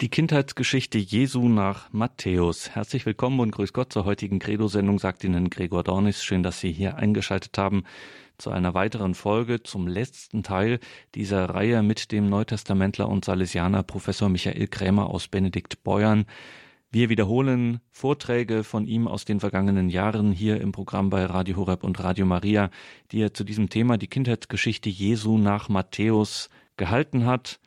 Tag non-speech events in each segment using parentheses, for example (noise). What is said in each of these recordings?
Die Kindheitsgeschichte Jesu nach Matthäus. Herzlich willkommen und grüß Gott zur heutigen Credo-Sendung, sagt Ihnen Gregor Dornis. Schön, dass Sie hier eingeschaltet haben zu einer weiteren Folge, zum letzten Teil dieser Reihe mit dem Neutestamentler und Salesianer Professor Michael Krämer aus Benedikt Beuern. Wir wiederholen Vorträge von ihm aus den vergangenen Jahren hier im Programm bei Radio Horeb und Radio Maria, die er zu diesem Thema die Kindheitsgeschichte Jesu nach Matthäus gehalten hat.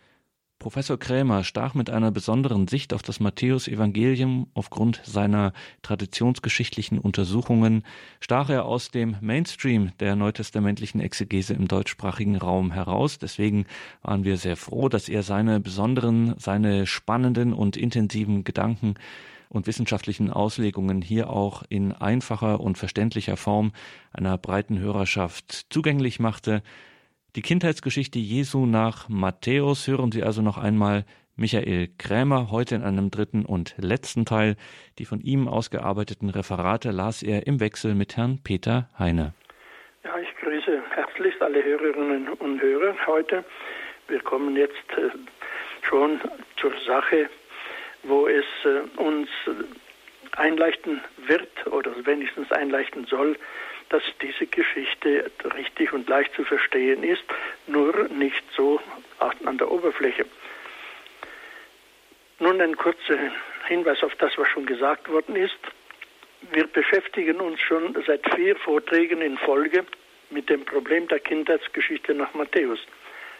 Professor Krämer stach mit einer besonderen Sicht auf das Matthäusevangelium aufgrund seiner traditionsgeschichtlichen Untersuchungen, stach er aus dem Mainstream der neutestamentlichen Exegese im deutschsprachigen Raum heraus. Deswegen waren wir sehr froh, dass er seine besonderen, seine spannenden und intensiven Gedanken und wissenschaftlichen Auslegungen hier auch in einfacher und verständlicher Form einer breiten Hörerschaft zugänglich machte. Die Kindheitsgeschichte Jesu nach Matthäus hören Sie also noch einmal Michael Krämer heute in einem dritten und letzten Teil. Die von ihm ausgearbeiteten Referate las er im Wechsel mit Herrn Peter Heine. Ja, ich grüße herzlichst alle Hörerinnen und Hörer heute. Wir kommen jetzt äh, schon zur Sache, wo es äh, uns einleichten wird oder wenigstens einleichten soll, dass diese Geschichte richtig und leicht zu verstehen ist, nur nicht so an der Oberfläche. Nun ein kurzer Hinweis auf das, was schon gesagt worden ist. Wir beschäftigen uns schon seit vier Vorträgen in Folge mit dem Problem der Kindheitsgeschichte nach Matthäus.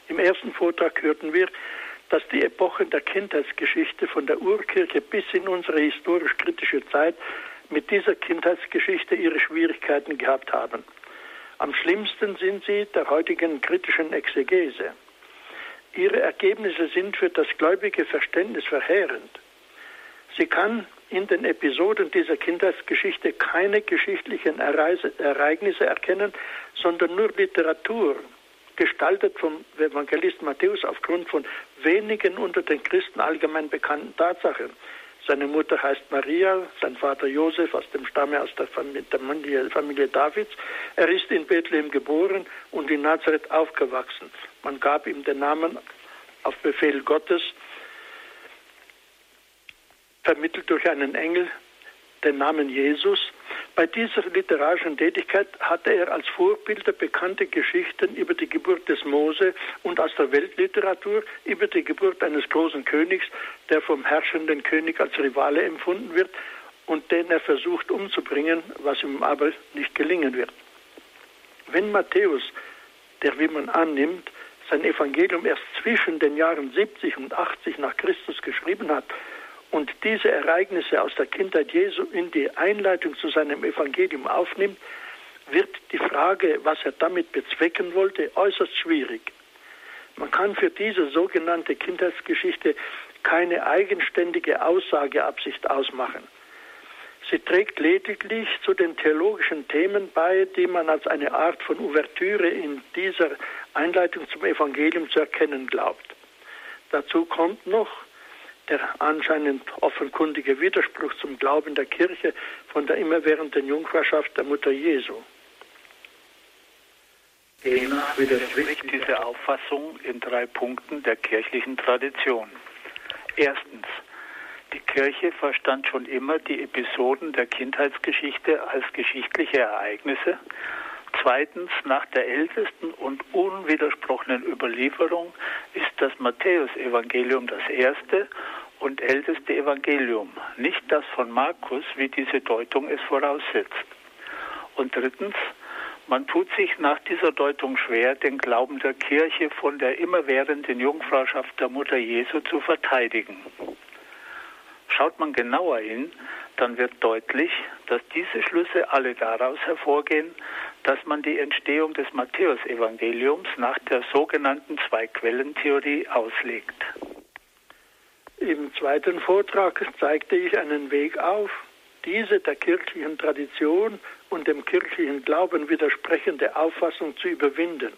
Im ersten Vortrag hörten wir, dass die Epochen der Kindheitsgeschichte von der Urkirche bis in unsere historisch-kritische Zeit mit dieser Kindheitsgeschichte ihre Schwierigkeiten gehabt haben. Am schlimmsten sind sie der heutigen kritischen Exegese. Ihre Ergebnisse sind für das gläubige Verständnis verheerend. Sie kann in den Episoden dieser Kindheitsgeschichte keine geschichtlichen Ereignisse erkennen, sondern nur Literatur, gestaltet vom Evangelist Matthäus aufgrund von wenigen unter den Christen allgemein bekannten Tatsachen. Seine Mutter heißt Maria, sein Vater Josef aus dem Stamme aus der Familie, Familie Davids. Er ist in Bethlehem geboren und in Nazareth aufgewachsen. Man gab ihm den Namen auf Befehl Gottes, vermittelt durch einen Engel, den Namen Jesus. Bei dieser literarischen Tätigkeit hatte er als Vorbilder bekannte Geschichten über die Geburt des Mose und aus der Weltliteratur über die Geburt eines großen Königs, der vom herrschenden König als Rivale empfunden wird und den er versucht umzubringen, was ihm aber nicht gelingen wird. Wenn Matthäus, der wie man annimmt, sein Evangelium erst zwischen den Jahren 70 und 80 nach Christus geschrieben hat, und diese Ereignisse aus der Kindheit Jesu in die Einleitung zu seinem Evangelium aufnimmt, wird die Frage, was er damit bezwecken wollte, äußerst schwierig. Man kann für diese sogenannte Kindheitsgeschichte keine eigenständige Aussageabsicht ausmachen. Sie trägt lediglich zu den theologischen Themen bei, die man als eine Art von Ouvertüre in dieser Einleitung zum Evangelium zu erkennen glaubt. Dazu kommt noch, der anscheinend offenkundige Widerspruch zum Glauben der Kirche von der immerwährenden Jungfrauschaft der Mutter Jesu. Demnach widerspricht diese Auffassung in drei Punkten der kirchlichen Tradition. Erstens, die Kirche verstand schon immer die Episoden der Kindheitsgeschichte als geschichtliche Ereignisse. Zweitens, nach der ältesten und unwidersprochenen Überlieferung ist das Matthäusevangelium das erste und älteste Evangelium, nicht das von Markus, wie diese Deutung es voraussetzt. Und drittens, man tut sich nach dieser Deutung schwer, den Glauben der Kirche von der immerwährenden Jungfrauschaft der Mutter Jesu zu verteidigen. Schaut man genauer hin, dann wird deutlich, dass diese Schlüsse alle daraus hervorgehen, dass man die Entstehung des Matthäusevangeliums nach der sogenannten Zwei-Quellen-Theorie auslegt. Im zweiten Vortrag zeigte ich einen Weg auf, diese der kirchlichen Tradition und dem kirchlichen Glauben widersprechende Auffassung zu überwinden.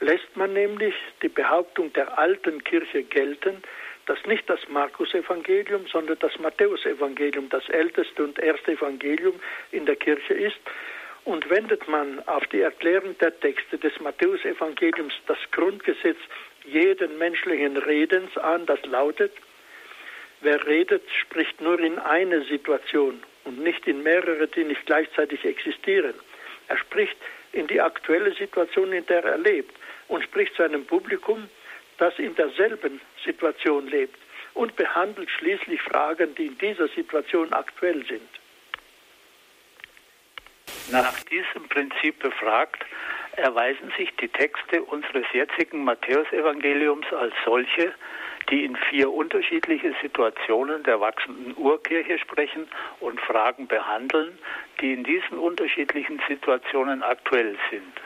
Lässt man nämlich die Behauptung der alten Kirche gelten, dass nicht das Markus-Evangelium, sondern das Matthäus-Evangelium das älteste und erste Evangelium in der Kirche ist, und wendet man auf die Erklärung der Texte des Matthäusevangeliums das Grundgesetz jeden menschlichen Redens an, das lautet, Wer redet, spricht nur in eine Situation und nicht in mehrere, die nicht gleichzeitig existieren. Er spricht in die aktuelle Situation, in der er lebt und spricht zu einem Publikum, das in derselben Situation lebt und behandelt schließlich Fragen, die in dieser Situation aktuell sind. Nach diesem Prinzip befragt, erweisen sich die Texte unseres jetzigen Matthäusevangeliums als solche, die in vier unterschiedliche Situationen der wachsenden Urkirche sprechen und Fragen behandeln, die in diesen unterschiedlichen Situationen aktuell sind.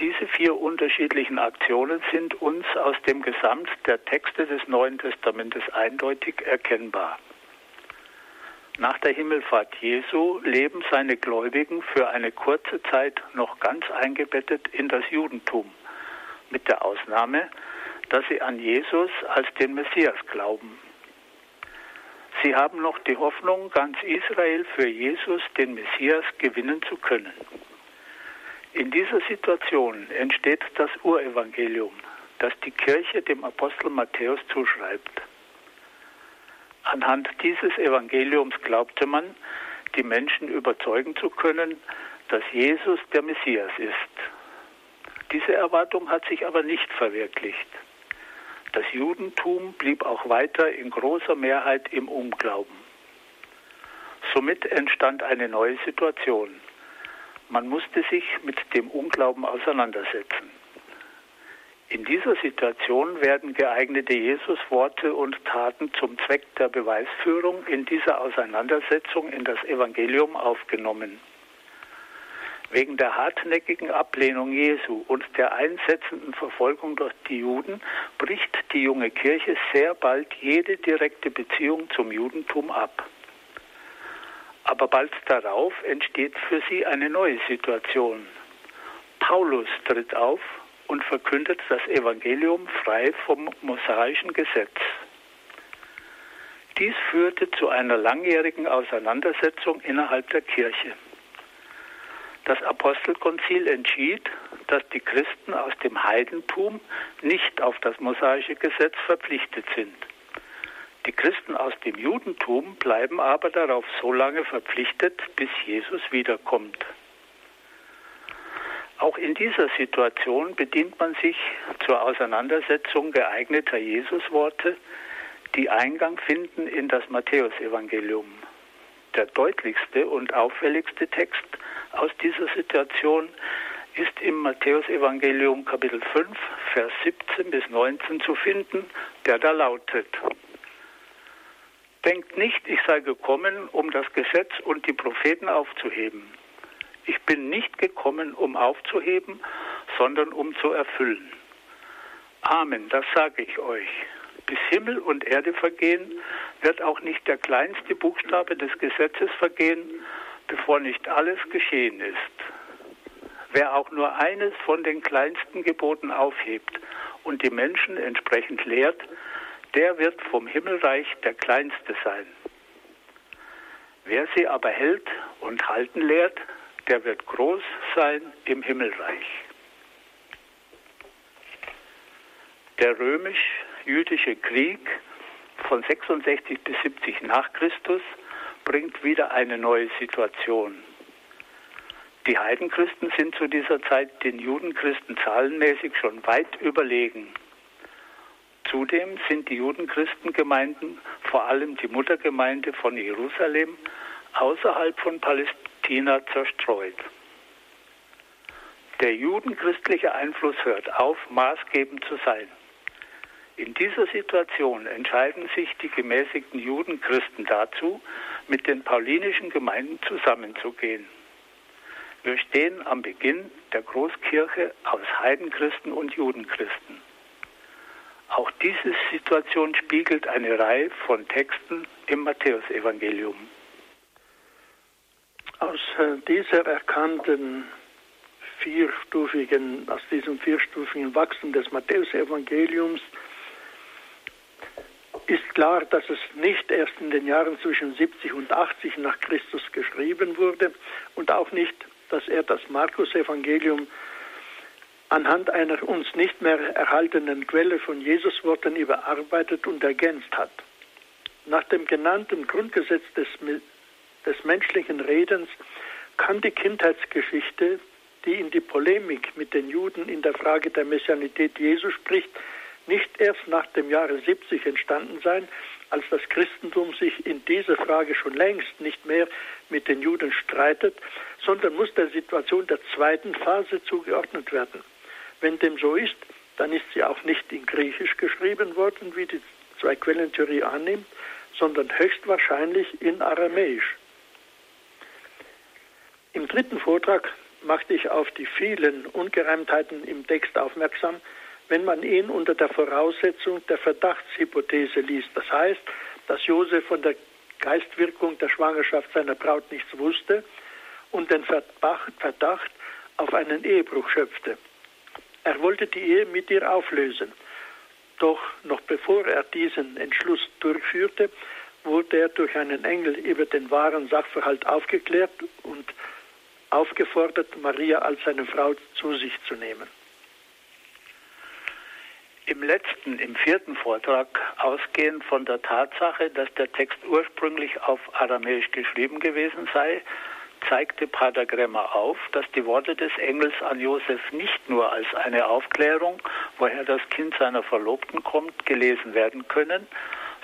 Diese vier unterschiedlichen Aktionen sind uns aus dem Gesamt der Texte des Neuen Testamentes eindeutig erkennbar. Nach der Himmelfahrt Jesu leben seine Gläubigen für eine kurze Zeit noch ganz eingebettet in das Judentum, mit der Ausnahme, dass sie an Jesus als den Messias glauben. Sie haben noch die Hoffnung, ganz Israel für Jesus, den Messias, gewinnen zu können. In dieser Situation entsteht das Urevangelium, das die Kirche dem Apostel Matthäus zuschreibt. Anhand dieses Evangeliums glaubte man, die Menschen überzeugen zu können, dass Jesus der Messias ist. Diese Erwartung hat sich aber nicht verwirklicht. Das Judentum blieb auch weiter in großer Mehrheit im Unglauben. Somit entstand eine neue Situation. Man musste sich mit dem Unglauben auseinandersetzen. In dieser Situation werden geeignete Jesusworte und Taten zum Zweck der Beweisführung in dieser Auseinandersetzung in das Evangelium aufgenommen. Wegen der hartnäckigen Ablehnung Jesu und der einsetzenden Verfolgung durch die Juden bricht die junge Kirche sehr bald jede direkte Beziehung zum Judentum ab. Aber bald darauf entsteht für sie eine neue Situation. Paulus tritt auf und verkündet das Evangelium frei vom mosaischen Gesetz. Dies führte zu einer langjährigen Auseinandersetzung innerhalb der Kirche. Das Apostelkonzil entschied, dass die Christen aus dem Heidentum nicht auf das mosaische Gesetz verpflichtet sind. Die Christen aus dem Judentum bleiben aber darauf so lange verpflichtet, bis Jesus wiederkommt. Auch in dieser Situation bedient man sich zur Auseinandersetzung geeigneter Jesusworte, die Eingang finden in das Matthäusevangelium. Der deutlichste und auffälligste Text aus dieser Situation ist im Matthäusevangelium Kapitel 5, Vers 17 bis 19 zu finden, der da lautet, Denkt nicht, ich sei gekommen, um das Gesetz und die Propheten aufzuheben. Ich bin nicht gekommen, um aufzuheben, sondern um zu erfüllen. Amen, das sage ich euch. Bis Himmel und Erde vergehen, wird auch nicht der kleinste Buchstabe des Gesetzes vergehen, bevor nicht alles geschehen ist. Wer auch nur eines von den kleinsten Geboten aufhebt und die Menschen entsprechend lehrt, der wird vom Himmelreich der Kleinste sein. Wer sie aber hält und halten lehrt, der wird groß sein im Himmelreich. Der römisch-jüdische Krieg von 66 bis 70 nach Christus bringt wieder eine neue Situation. Die Heidenchristen sind zu dieser Zeit den Judenchristen zahlenmäßig schon weit überlegen. Zudem sind die Judenchristengemeinden, vor allem die Muttergemeinde von Jerusalem, außerhalb von Palästina zerstreut. Der judenchristliche Einfluss hört auf, maßgebend zu sein. In dieser Situation entscheiden sich die gemäßigten Judenchristen dazu, mit den paulinischen Gemeinden zusammenzugehen. Wir stehen am Beginn der Großkirche aus Heidenchristen und Judenchristen. Auch diese Situation spiegelt eine Reihe von Texten im Matthäusevangelium. Aus äh, dieser erkannten vierstufigen, aus diesem vierstufigen Wachstum des Matthäusevangeliums ist klar, dass es nicht erst in den Jahren zwischen 70 und 80 nach Christus geschrieben wurde und auch nicht, dass er das Markus-Evangelium anhand einer uns nicht mehr erhaltenen Quelle von Jesusworten überarbeitet und ergänzt hat. Nach dem genannten Grundgesetz des, des menschlichen Redens kann die Kindheitsgeschichte, die in die Polemik mit den Juden in der Frage der Messianität Jesu spricht, nicht erst nach dem Jahre 70 entstanden sein, als das Christentum sich in dieser Frage schon längst nicht mehr mit den Juden streitet, sondern muss der Situation der zweiten Phase zugeordnet werden. Wenn dem so ist, dann ist sie auch nicht in Griechisch geschrieben worden, wie die Zwei-Quellentheorie annimmt, sondern höchstwahrscheinlich in Aramäisch. Im dritten Vortrag machte ich auf die vielen Ungereimtheiten im Text aufmerksam, wenn man ihn unter der Voraussetzung der Verdachtshypothese liest. Das heißt, dass Josef von der Geistwirkung der Schwangerschaft seiner Braut nichts wusste und den Verdacht auf einen Ehebruch schöpfte. Er wollte die Ehe mit ihr auflösen. Doch noch bevor er diesen Entschluss durchführte, wurde er durch einen Engel über den wahren Sachverhalt aufgeklärt und aufgefordert, Maria als seine Frau zu sich zu nehmen. Im letzten, im vierten Vortrag, ausgehend von der Tatsache, dass der Text ursprünglich auf Aramäisch geschrieben gewesen sei, zeigte Pater Gremmer auf, dass die Worte des Engels an Josef nicht nur als eine Aufklärung, woher das Kind seiner Verlobten kommt, gelesen werden können,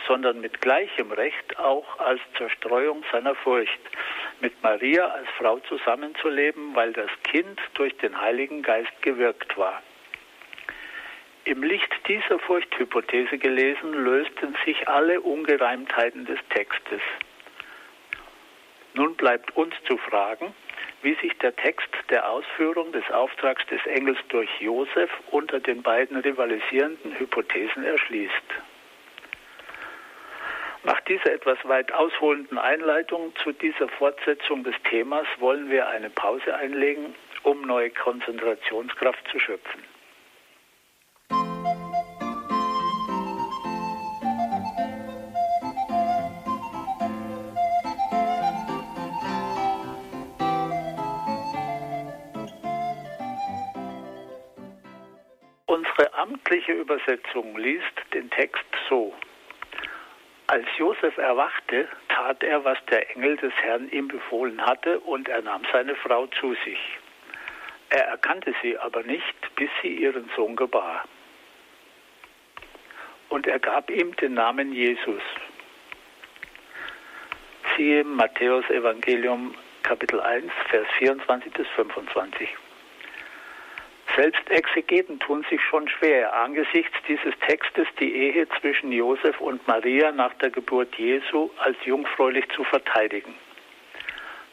sondern mit gleichem Recht auch als Zerstreuung seiner Furcht, mit Maria als Frau zusammenzuleben, weil das Kind durch den Heiligen Geist gewirkt war. Im Licht dieser Furchthypothese gelesen, lösten sich alle Ungereimtheiten des Textes. Nun bleibt uns zu fragen, wie sich der Text der Ausführung des Auftrags des Engels durch Josef unter den beiden rivalisierenden Hypothesen erschließt. Nach dieser etwas weit ausholenden Einleitung zu dieser Fortsetzung des Themas wollen wir eine Pause einlegen, um neue Konzentrationskraft zu schöpfen. Unsere amtliche Übersetzung liest den Text so. Als Josef erwachte, tat er, was der Engel des Herrn ihm befohlen hatte, und er nahm seine Frau zu sich. Er erkannte sie aber nicht, bis sie ihren Sohn gebar. Und er gab ihm den Namen Jesus. Siehe Matthäus Evangelium Kapitel 1, Vers 24 bis 25. Selbst Exegeten tun sich schon schwer, angesichts dieses Textes die Ehe zwischen Josef und Maria nach der Geburt Jesu als jungfräulich zu verteidigen.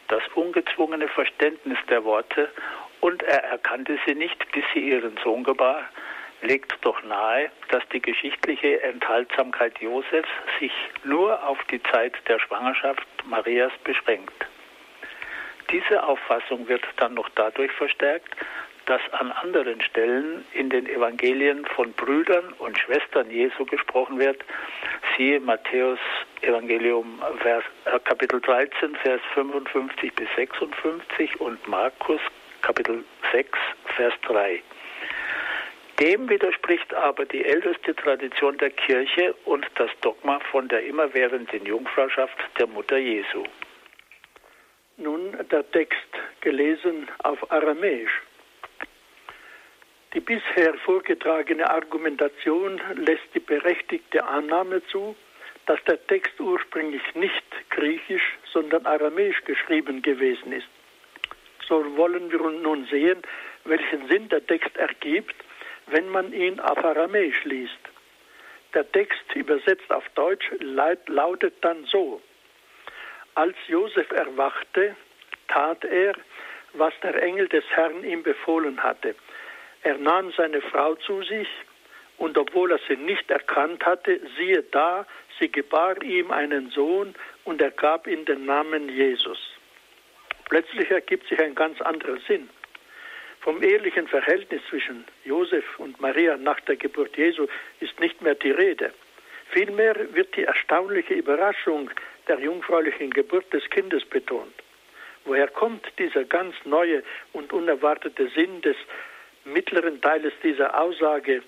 Das ungezwungene Verständnis der Worte und er erkannte sie nicht, bis sie ihren Sohn gebar, legt doch nahe, dass die geschichtliche Enthaltsamkeit Josefs sich nur auf die Zeit der Schwangerschaft Marias beschränkt. Diese Auffassung wird dann noch dadurch verstärkt, dass an anderen Stellen in den Evangelien von Brüdern und Schwestern Jesu gesprochen wird. Siehe Matthäus Evangelium Vers, äh, Kapitel 13, Vers 55 bis 56 und Markus Kapitel 6, Vers 3. Dem widerspricht aber die älteste Tradition der Kirche und das Dogma von der immerwährenden Jungfrauschaft der Mutter Jesu. Nun der Text gelesen auf Aramäisch. Die bisher vorgetragene Argumentation lässt die berechtigte Annahme zu, dass der Text ursprünglich nicht griechisch, sondern aramäisch geschrieben gewesen ist. So wollen wir nun sehen, welchen Sinn der Text ergibt, wenn man ihn auf aramäisch liest. Der Text übersetzt auf Deutsch lautet dann so. Als Josef erwachte, tat er, was der Engel des Herrn ihm befohlen hatte – er nahm seine Frau zu sich, und obwohl er sie nicht erkannt hatte, siehe da, sie gebar ihm einen Sohn und er gab ihm den Namen Jesus. Plötzlich ergibt sich ein ganz anderer Sinn. Vom ehelichen Verhältnis zwischen Josef und Maria nach der Geburt Jesu ist nicht mehr die Rede. Vielmehr wird die erstaunliche Überraschung der jungfräulichen Geburt des Kindes betont. Woher kommt dieser ganz neue und unerwartete Sinn des mittleren Teiles dieser Aussage,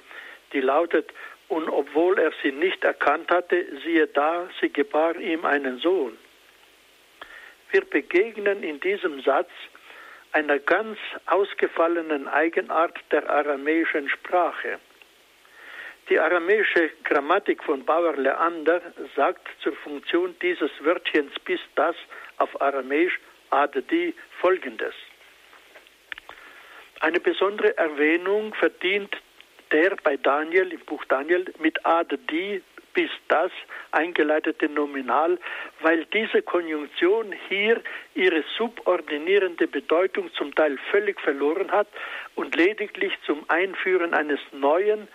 die lautet, und obwohl er sie nicht erkannt hatte, siehe da, sie gebar ihm einen Sohn. Wir begegnen in diesem Satz einer ganz ausgefallenen Eigenart der aramäischen Sprache. Die aramäische Grammatik von Bauer Leander sagt zur Funktion dieses Wörtchens bis das auf Aramäisch adedi folgendes. Eine besondere Erwähnung verdient der bei Daniel, im Buch Daniel, mit adedi bis das eingeleitete Nominal, weil diese Konjunktion hier ihre subordinierende Bedeutung zum Teil völlig verloren hat und lediglich zum Einführen eines neuen,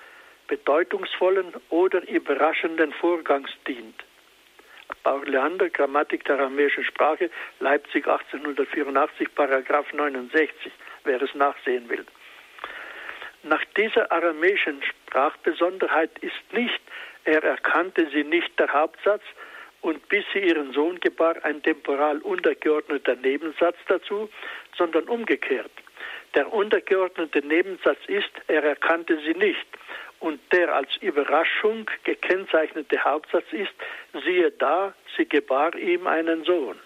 bedeutungsvollen oder überraschenden Vorgangs dient. Paul Leander, Grammatik der aramäischen Sprache, Leipzig 1884, Paragraph 69, wer es nachsehen will. Nach dieser aramäischen Sprachbesonderheit ist nicht, er erkannte sie nicht der Hauptsatz und bis sie ihren Sohn gebar ein temporal untergeordneter Nebensatz dazu, sondern umgekehrt. Der untergeordnete Nebensatz ist, er erkannte sie nicht. Und der als Überraschung gekennzeichnete Hauptsatz ist, siehe da, sie gebar ihm einen Sohn.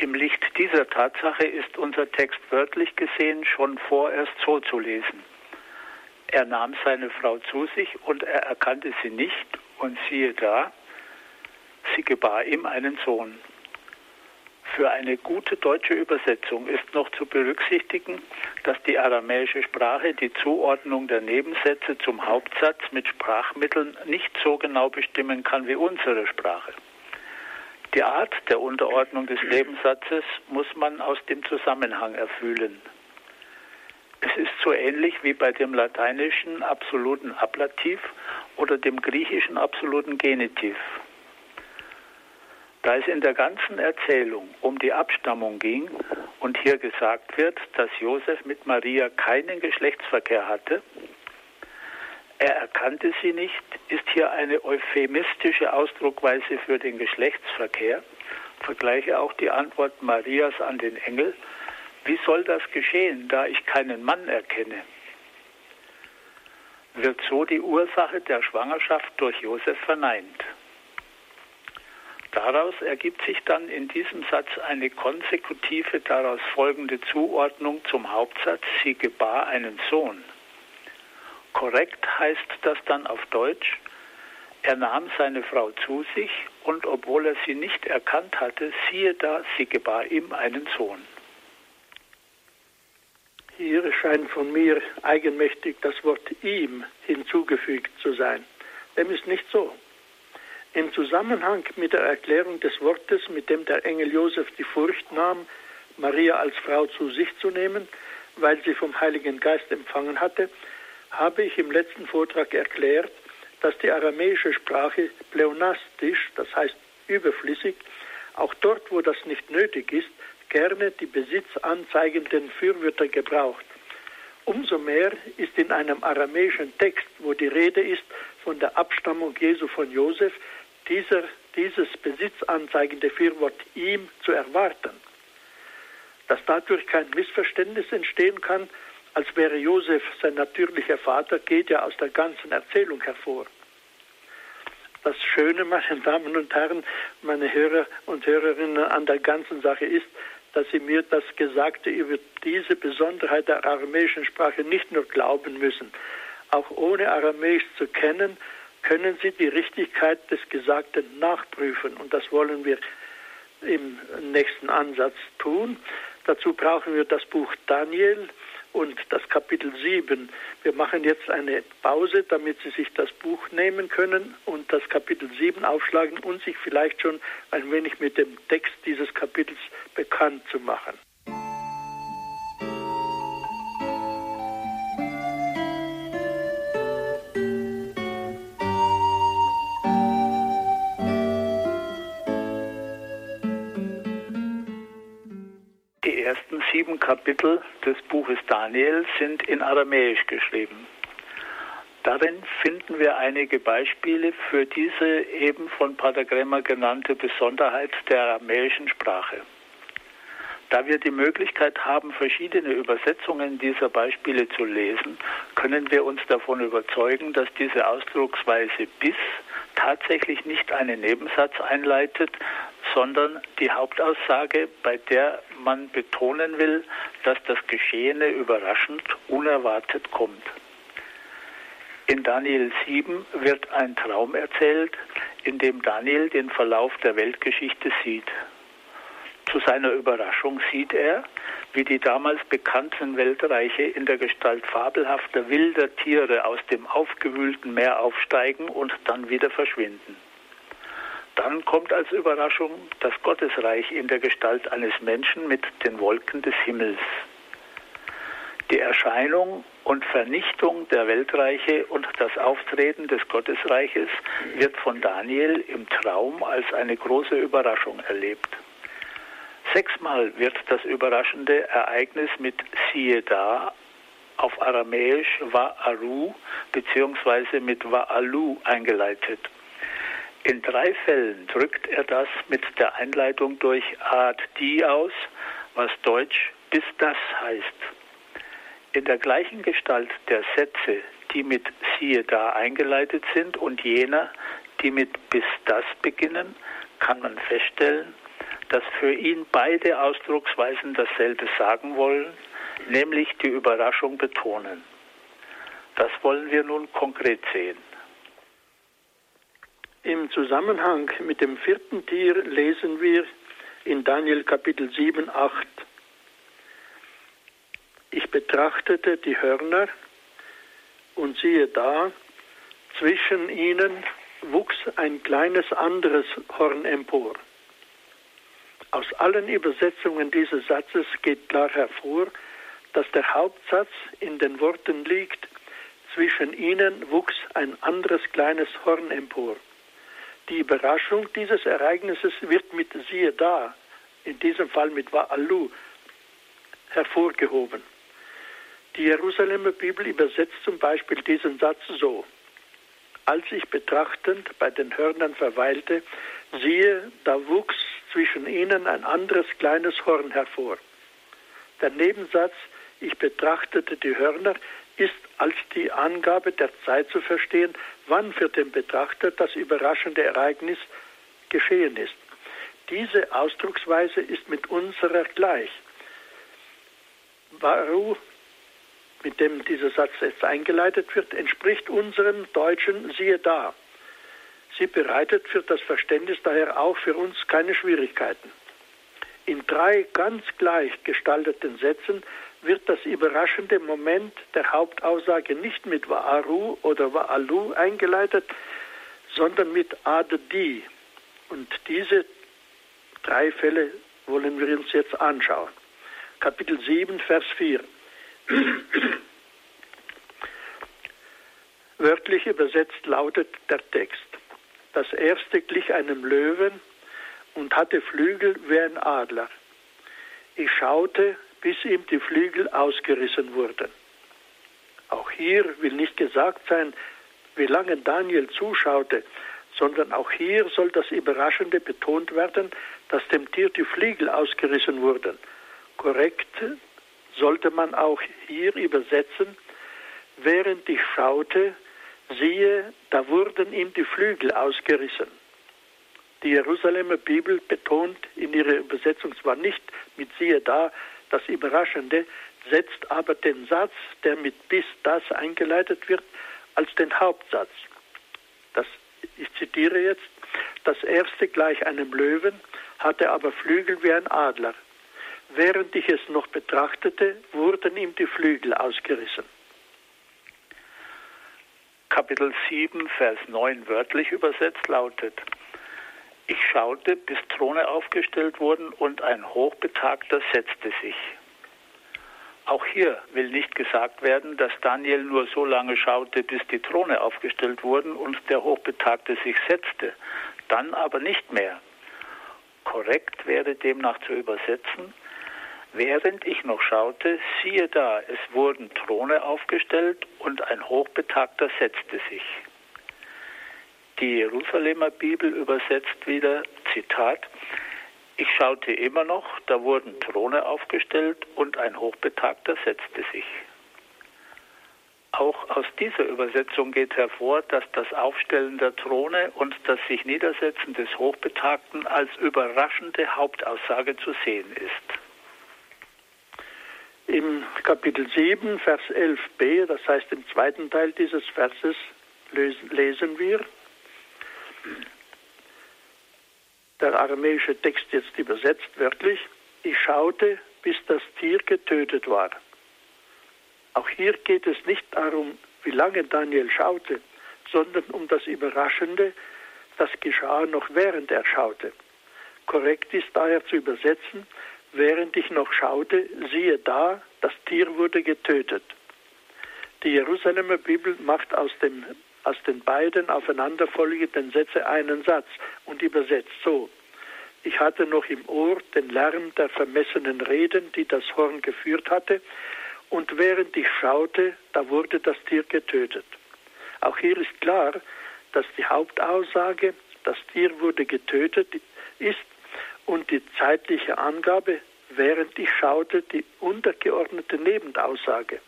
Im Licht dieser Tatsache ist unser Text wörtlich gesehen schon vorerst so zu lesen. Er nahm seine Frau zu sich und er erkannte sie nicht und siehe da, sie gebar ihm einen Sohn. Für eine gute deutsche Übersetzung ist noch zu berücksichtigen, dass die aramäische Sprache die Zuordnung der Nebensätze zum Hauptsatz mit Sprachmitteln nicht so genau bestimmen kann wie unsere Sprache. Die Art der Unterordnung des Nebensatzes muss man aus dem Zusammenhang erfühlen. Es ist so ähnlich wie bei dem lateinischen absoluten Ablativ oder dem griechischen absoluten Genitiv. Da es in der ganzen Erzählung um die Abstammung ging und hier gesagt wird, dass Josef mit Maria keinen Geschlechtsverkehr hatte, er erkannte sie nicht, ist hier eine euphemistische Ausdruckweise für den Geschlechtsverkehr. Vergleiche auch die Antwort Marias an den Engel. Wie soll das geschehen, da ich keinen Mann erkenne? Wird so die Ursache der Schwangerschaft durch Josef verneint. Daraus ergibt sich dann in diesem Satz eine konsekutive daraus folgende Zuordnung zum Hauptsatz, sie gebar einen Sohn. Korrekt heißt das dann auf Deutsch, er nahm seine Frau zu sich und obwohl er sie nicht erkannt hatte, siehe da, sie gebar ihm einen Sohn. Hier scheint von mir eigenmächtig das Wort ihm hinzugefügt zu sein. Dem ist nicht so. Im Zusammenhang mit der Erklärung des Wortes, mit dem der Engel Josef die Furcht nahm, Maria als Frau zu sich zu nehmen, weil sie vom Heiligen Geist empfangen hatte, habe ich im letzten Vortrag erklärt, dass die aramäische Sprache pleonastisch, das heißt überflüssig, auch dort, wo das nicht nötig ist, gerne die besitzanzeigenden Fürwörter gebraucht. Umso mehr ist in einem aramäischen Text, wo die Rede ist von der Abstammung Jesu von Josef, dieser, dieses besitzanzeigende Fürwort ihm zu erwarten. Dass dadurch kein Missverständnis entstehen kann, als wäre Josef sein natürlicher Vater, geht ja aus der ganzen Erzählung hervor. Das Schöne, meine Damen und Herren, meine Hörer und Hörerinnen an der ganzen Sache ist, dass Sie mir das Gesagte über diese Besonderheit der aramäischen Sprache nicht nur glauben müssen. Auch ohne Aramäisch zu kennen, können Sie die Richtigkeit des Gesagten nachprüfen. Und das wollen wir im nächsten Ansatz tun. Dazu brauchen wir das Buch Daniel, und das Kapitel 7. Wir machen jetzt eine Pause, damit Sie sich das Buch nehmen können und das Kapitel 7 aufschlagen und sich vielleicht schon ein wenig mit dem Text dieses Kapitels bekannt zu machen. Sieben Kapitel des Buches Daniel sind in Aramäisch geschrieben. Darin finden wir einige Beispiele für diese eben von Pater Gremmer genannte Besonderheit der aramäischen Sprache. Da wir die Möglichkeit haben, verschiedene Übersetzungen dieser Beispiele zu lesen, können wir uns davon überzeugen, dass diese Ausdrucksweise bis tatsächlich nicht einen Nebensatz einleitet, sondern die Hauptaussage, bei der man betonen will, dass das Geschehene überraschend, unerwartet kommt. In Daniel 7 wird ein Traum erzählt, in dem Daniel den Verlauf der Weltgeschichte sieht. Zu seiner Überraschung sieht er, wie die damals bekannten Weltreiche in der Gestalt fabelhafter wilder Tiere aus dem aufgewühlten Meer aufsteigen und dann wieder verschwinden. Dann kommt als Überraschung das Gottesreich in der Gestalt eines Menschen mit den Wolken des Himmels. Die Erscheinung und Vernichtung der Weltreiche und das Auftreten des Gottesreiches wird von Daniel im Traum als eine große Überraschung erlebt. Sechsmal wird das überraschende Ereignis mit siehe da auf Aramäisch Wa'aru bzw. mit Wa'alu eingeleitet. In drei Fällen drückt er das mit der Einleitung durch Ad die aus, was deutsch bis das heißt. In der gleichen Gestalt der Sätze, die mit siehe da eingeleitet sind und jener, die mit bis das beginnen, kann man feststellen, dass für ihn beide Ausdrucksweisen dasselbe sagen wollen, nämlich die Überraschung betonen. Das wollen wir nun konkret sehen. Im Zusammenhang mit dem vierten Tier lesen wir in Daniel Kapitel 7, 8. Ich betrachtete die Hörner und siehe da, zwischen ihnen wuchs ein kleines anderes Horn empor. Aus allen Übersetzungen dieses Satzes geht klar hervor, dass der Hauptsatz in den Worten liegt, zwischen ihnen wuchs ein anderes kleines Horn empor. Die Überraschung dieses Ereignisses wird mit siehe da, in diesem Fall mit Wa'alu, hervorgehoben. Die Jerusalemer Bibel übersetzt zum Beispiel diesen Satz so. Als ich betrachtend bei den Hörnern verweilte, siehe, da wuchs zwischen ihnen ein anderes kleines Horn hervor. Der Nebensatz, ich betrachtete die Hörner, ist als die Angabe der Zeit zu verstehen, wann für den Betrachter das überraschende Ereignis geschehen ist. Diese Ausdrucksweise ist mit unserer gleich. Baru, mit dem dieser Satz jetzt eingeleitet wird, entspricht unserem deutschen siehe da. Sie bereitet für das Verständnis daher auch für uns keine Schwierigkeiten. In drei ganz gleich gestalteten Sätzen wird das überraschende Moment der Hauptaussage nicht mit Wa'aru oder Wa'alu eingeleitet, sondern mit Adadi. Und diese drei Fälle wollen wir uns jetzt anschauen. Kapitel 7, Vers 4. (clears throat) Wörtlich übersetzt lautet der Text. Das erste glich einem Löwen und hatte Flügel wie ein Adler. Ich schaute, bis ihm die Flügel ausgerissen wurden. Auch hier will nicht gesagt sein, wie lange Daniel zuschaute, sondern auch hier soll das Überraschende betont werden, dass dem Tier die Flügel ausgerissen wurden. Korrekt sollte man auch hier übersetzen, während ich schaute, siehe, da wurden ihm die Flügel ausgerissen. Die Jerusalemer Bibel betont in ihrer Übersetzung zwar nicht mit siehe da das Überraschende, setzt aber den Satz, der mit bis das eingeleitet wird, als den Hauptsatz. Das, ich zitiere jetzt, das erste gleich einem Löwen, hatte aber Flügel wie ein Adler. Während ich es noch betrachtete, wurden ihm die Flügel ausgerissen. Kapitel 7, Vers 9 wörtlich übersetzt lautet, ich schaute, bis Throne aufgestellt wurden und ein Hochbetagter setzte sich. Auch hier will nicht gesagt werden, dass Daniel nur so lange schaute, bis die Throne aufgestellt wurden und der Hochbetagte sich setzte, dann aber nicht mehr. Korrekt wäre demnach zu übersetzen, Während ich noch schaute, siehe da, es wurden Throne aufgestellt und ein Hochbetagter setzte sich. Die Jerusalemer Bibel übersetzt wieder, Zitat, Ich schaute immer noch, da wurden Throne aufgestellt und ein Hochbetagter setzte sich. Auch aus dieser Übersetzung geht hervor, dass das Aufstellen der Throne und das sich Niedersetzen des Hochbetagten als überraschende Hauptaussage zu sehen ist. Im Kapitel 7, Vers 11b, das heißt im zweiten Teil dieses Verses, lesen wir, der aramäische Text jetzt übersetzt wörtlich, ich schaute, bis das Tier getötet war. Auch hier geht es nicht darum, wie lange Daniel schaute, sondern um das Überraschende, das geschah noch während er schaute. Korrekt ist daher zu übersetzen, während ich noch schaute, siehe da, das Tier wurde getötet. Die Jerusalemer Bibel macht aus, dem, aus den beiden aufeinanderfolgenden Sätzen einen Satz und übersetzt so. Ich hatte noch im Ohr den Lärm der vermessenen Reden, die das Horn geführt hatte, und während ich schaute, da wurde das Tier getötet. Auch hier ist klar, dass die Hauptaussage, das Tier wurde getötet, ist und die zeitliche Angabe, während ich schaute, die untergeordnete Nebenaussage.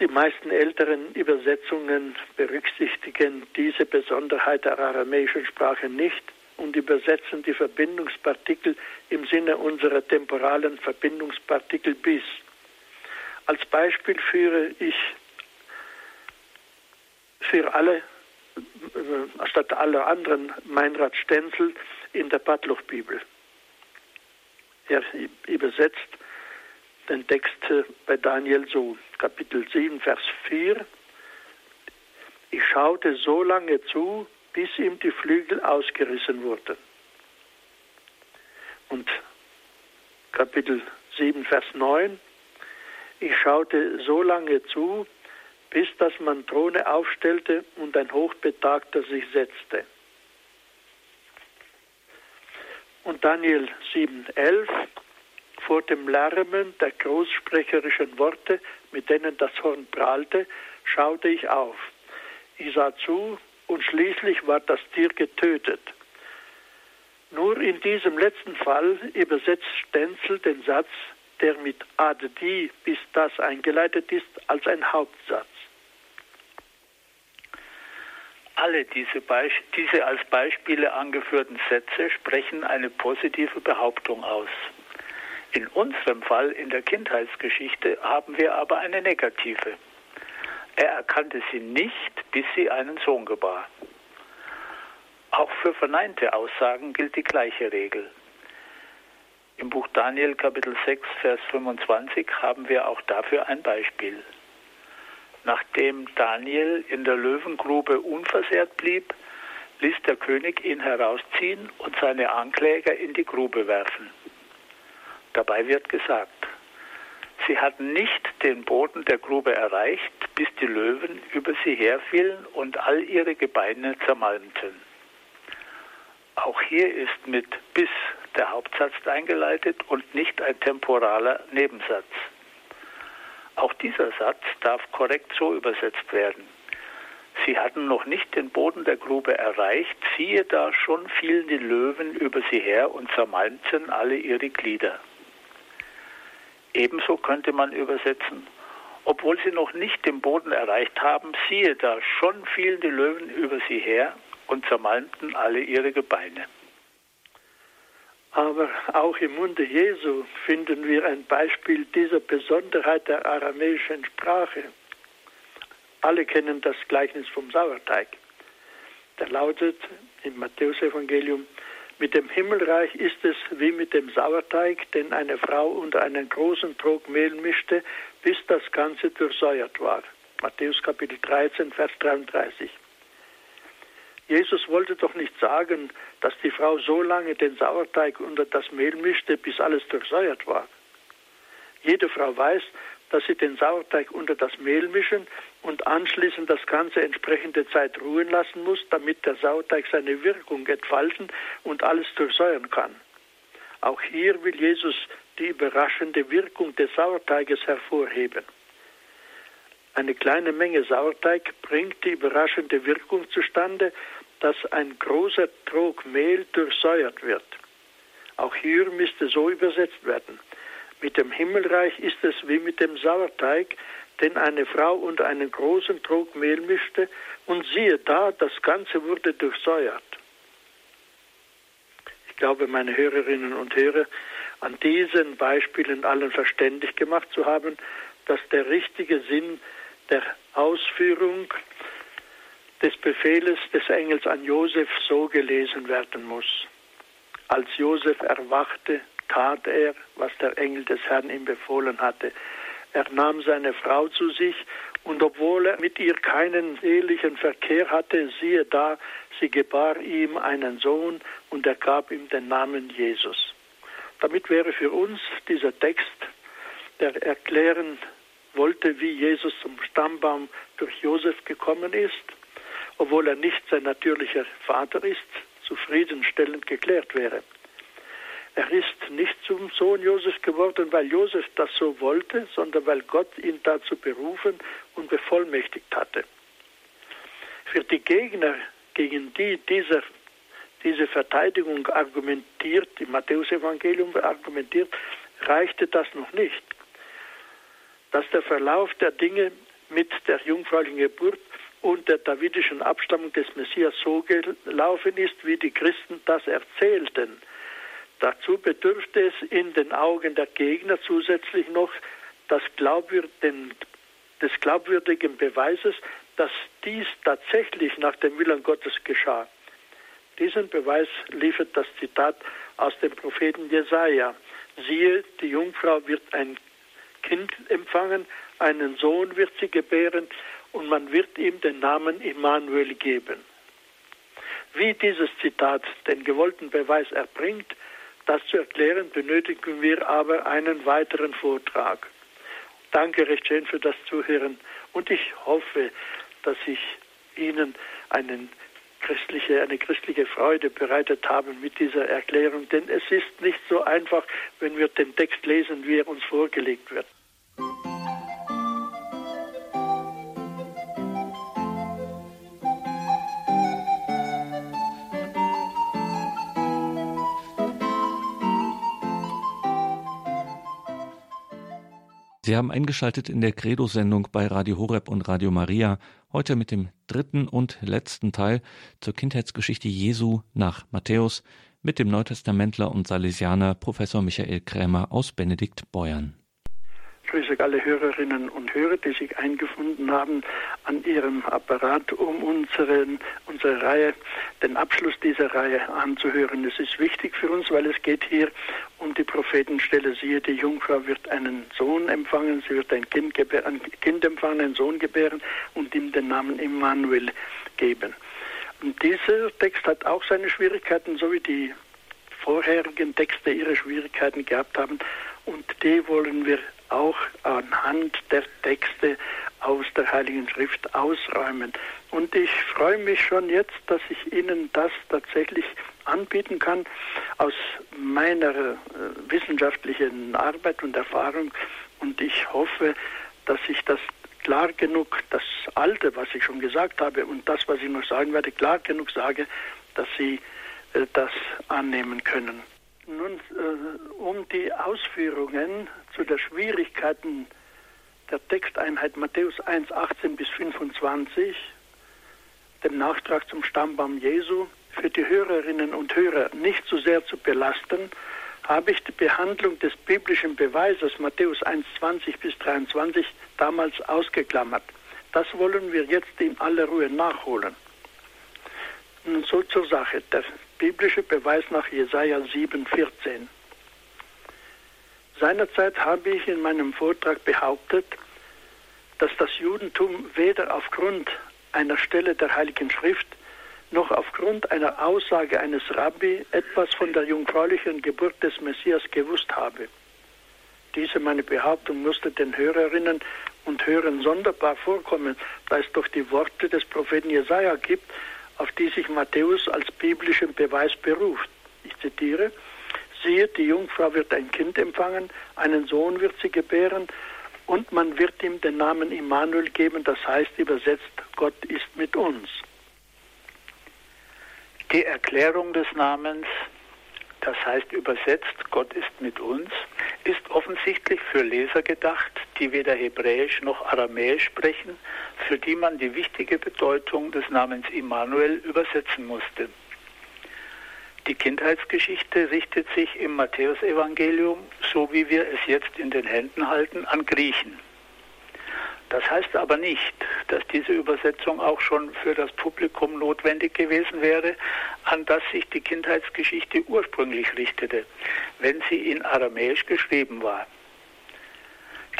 Die meisten älteren Übersetzungen berücksichtigen diese Besonderheit der aramäischen Sprache nicht und übersetzen die Verbindungspartikel im Sinne unserer temporalen Verbindungspartikel bis. Als Beispiel führe ich für alle, statt aller anderen, Meinrad Stenzel in der Padloch-Bibel. Er übersetzt den Text bei Daniel so, Kapitel 7, Vers 4. Ich schaute so lange zu, bis ihm die Flügel ausgerissen wurden. Und Kapitel 7, Vers 9. Ich schaute so lange zu, bis dass man Throne aufstellte und ein Hochbetagter sich setzte. Und Daniel 7,11 vor dem Lärmen der großsprecherischen Worte, mit denen das Horn prahlte, schaute ich auf. Ich sah zu und schließlich war das Tier getötet. Nur in diesem letzten Fall übersetzt Stenzel den Satz, der mit ad die bis das eingeleitet ist, als ein Hauptsatz. Alle diese, diese als Beispiele angeführten Sätze sprechen eine positive Behauptung aus. In unserem Fall in der Kindheitsgeschichte haben wir aber eine negative. Er erkannte sie nicht, bis sie einen Sohn gebar. Auch für verneinte Aussagen gilt die gleiche Regel. Im Buch Daniel Kapitel 6, Vers 25 haben wir auch dafür ein Beispiel. Nachdem Daniel in der Löwengrube unversehrt blieb, ließ der König ihn herausziehen und seine Ankläger in die Grube werfen. Dabei wird gesagt, sie hatten nicht den Boden der Grube erreicht, bis die Löwen über sie herfielen und all ihre Gebeine zermalmten. Auch hier ist mit bis der Hauptsatz eingeleitet und nicht ein temporaler Nebensatz. Auch dieser Satz darf korrekt so übersetzt werden. Sie hatten noch nicht den Boden der Grube erreicht, siehe da schon fielen die Löwen über sie her und zermalmten alle ihre Glieder. Ebenso könnte man übersetzen, obwohl sie noch nicht den Boden erreicht haben, siehe da schon fielen die Löwen über sie her und zermalmten alle ihre Gebeine. Aber auch im Munde Jesu finden wir ein Beispiel dieser Besonderheit der aramäischen Sprache. Alle kennen das Gleichnis vom Sauerteig. Der lautet im Matthäusevangelium, mit dem Himmelreich ist es wie mit dem Sauerteig, den eine Frau unter einen großen Trog Mehl mischte, bis das Ganze durchsäuert war. Matthäus Kapitel 13, Vers 33. Jesus wollte doch nicht sagen, dass die Frau so lange den Sauerteig unter das Mehl mischte, bis alles durchsäuert war. Jede Frau weiß, dass sie den Sauerteig unter das Mehl mischen und anschließend das Ganze entsprechende Zeit ruhen lassen muss, damit der Sauerteig seine Wirkung entfalten und alles durchsäuern kann. Auch hier will Jesus die überraschende Wirkung des Sauerteiges hervorheben. Eine kleine Menge Sauerteig bringt die überraschende Wirkung zustande, dass ein großer Trog Mehl durchsäuert wird. Auch hier müsste so übersetzt werden. Mit dem Himmelreich ist es wie mit dem Sauerteig, den eine Frau unter einen großen Trog Mehl mischte, und siehe da, das Ganze wurde durchsäuert. Ich glaube, meine Hörerinnen und Hörer, an diesen Beispielen allen verständlich gemacht zu haben, dass der richtige Sinn der Ausführung des Befehles des Engels an Josef so gelesen werden muss. Als Josef erwachte, tat er, was der Engel des Herrn ihm befohlen hatte. Er nahm seine Frau zu sich, und obwohl er mit ihr keinen ehelichen Verkehr hatte, siehe da, sie gebar ihm einen Sohn und er gab ihm den Namen Jesus. Damit wäre für uns dieser Text, der erklären wollte, wie Jesus zum Stammbaum durch Josef gekommen ist, obwohl er nicht sein natürlicher Vater ist, zufriedenstellend geklärt wäre. Er ist nicht zum Sohn Josef geworden, weil Josef das so wollte, sondern weil Gott ihn dazu berufen und bevollmächtigt hatte. Für die Gegner, gegen die dieser, diese Verteidigung argumentiert, im Matthäusevangelium argumentiert, reichte das noch nicht. Dass der Verlauf der Dinge mit der jungfräulichen Geburt und der davidischen Abstammung des Messias so gelaufen ist, wie die Christen das erzählten, Dazu bedürfte es in den Augen der Gegner zusätzlich noch das Glaubwür des glaubwürdigen Beweises, dass dies tatsächlich nach dem Willen Gottes geschah. Diesen Beweis liefert das Zitat aus dem Propheten Jesaja. Siehe, die Jungfrau wird ein Kind empfangen, einen Sohn wird sie gebären und man wird ihm den Namen Immanuel geben. Wie dieses Zitat den gewollten Beweis erbringt, das zu erklären, benötigen wir aber einen weiteren Vortrag. Danke recht schön für das Zuhören und ich hoffe, dass ich Ihnen einen christliche, eine christliche Freude bereitet habe mit dieser Erklärung, denn es ist nicht so einfach, wenn wir den Text lesen, wie er uns vorgelegt wird. Sie haben eingeschaltet in der Credo-Sendung bei Radio Horeb und Radio Maria, heute mit dem dritten und letzten Teil zur Kindheitsgeschichte Jesu nach Matthäus mit dem Neutestamentler und Salesianer Professor Michael Krämer aus Benedikt Beuern grüße alle Hörerinnen und Hörer, die sich eingefunden haben an ihrem Apparat, um unseren, unsere Reihe, den Abschluss dieser Reihe anzuhören. Es ist wichtig für uns, weil es geht hier um die Prophetenstelle. Siehe, die Jungfrau wird einen Sohn empfangen, sie wird ein Kind, ein kind empfangen, einen Sohn gebären und ihm den Namen Immanuel geben. Und dieser Text hat auch seine Schwierigkeiten, so wie die vorherigen Texte ihre Schwierigkeiten gehabt haben. Und die wollen wir auch anhand der Texte aus der Heiligen Schrift ausräumen. Und ich freue mich schon jetzt, dass ich Ihnen das tatsächlich anbieten kann aus meiner äh, wissenschaftlichen Arbeit und Erfahrung. Und ich hoffe, dass ich das klar genug, das Alte, was ich schon gesagt habe und das, was ich noch sagen werde, klar genug sage, dass Sie äh, das annehmen können. Nun, äh, um die Ausführungen zu der Schwierigkeiten der Texteinheit Matthäus 1, 18 bis 25, dem Nachtrag zum Stammbaum Jesu, für die Hörerinnen und Hörer nicht zu sehr zu belasten, habe ich die Behandlung des biblischen Beweises Matthäus 1, 20 bis 23 damals ausgeklammert. Das wollen wir jetzt in aller Ruhe nachholen. Nun so zur Sache. Der biblische Beweis nach Jesaja 7,14. Seinerzeit habe ich in meinem Vortrag behauptet, dass das Judentum weder aufgrund einer Stelle der Heiligen Schrift noch aufgrund einer Aussage eines Rabbi etwas von der jungfräulichen Geburt des Messias gewusst habe. Diese meine Behauptung musste den Hörerinnen und Hörern sonderbar vorkommen, da es doch die Worte des Propheten Jesaja gibt, auf die sich Matthäus als biblischen Beweis beruft. Ich zitiere, siehe, die Jungfrau wird ein Kind empfangen, einen Sohn wird sie gebären und man wird ihm den Namen Immanuel geben, das heißt übersetzt, Gott ist mit uns. Die Erklärung des Namens, das heißt übersetzt, Gott ist mit uns, ist offensichtlich für Leser gedacht, die weder Hebräisch noch Aramäisch sprechen, für die man die wichtige Bedeutung des Namens Immanuel übersetzen musste. Die Kindheitsgeschichte richtet sich im Matthäusevangelium, so wie wir es jetzt in den Händen halten, an Griechen. Das heißt aber nicht, dass diese Übersetzung auch schon für das Publikum notwendig gewesen wäre, an das sich die Kindheitsgeschichte ursprünglich richtete, wenn sie in Aramäisch geschrieben war.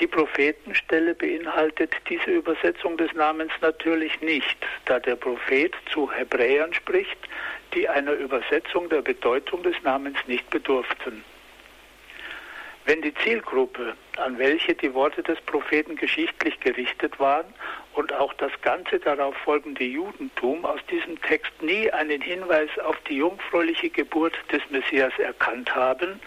Die Prophetenstelle beinhaltet diese Übersetzung des Namens natürlich nicht, da der Prophet zu Hebräern spricht, die einer Übersetzung der Bedeutung des Namens nicht bedurften. Wenn die Zielgruppe, an welche die Worte des Propheten geschichtlich gerichtet waren, und auch das ganze darauf folgende Judentum aus diesem Text nie einen Hinweis auf die jungfräuliche Geburt des Messias erkannt haben,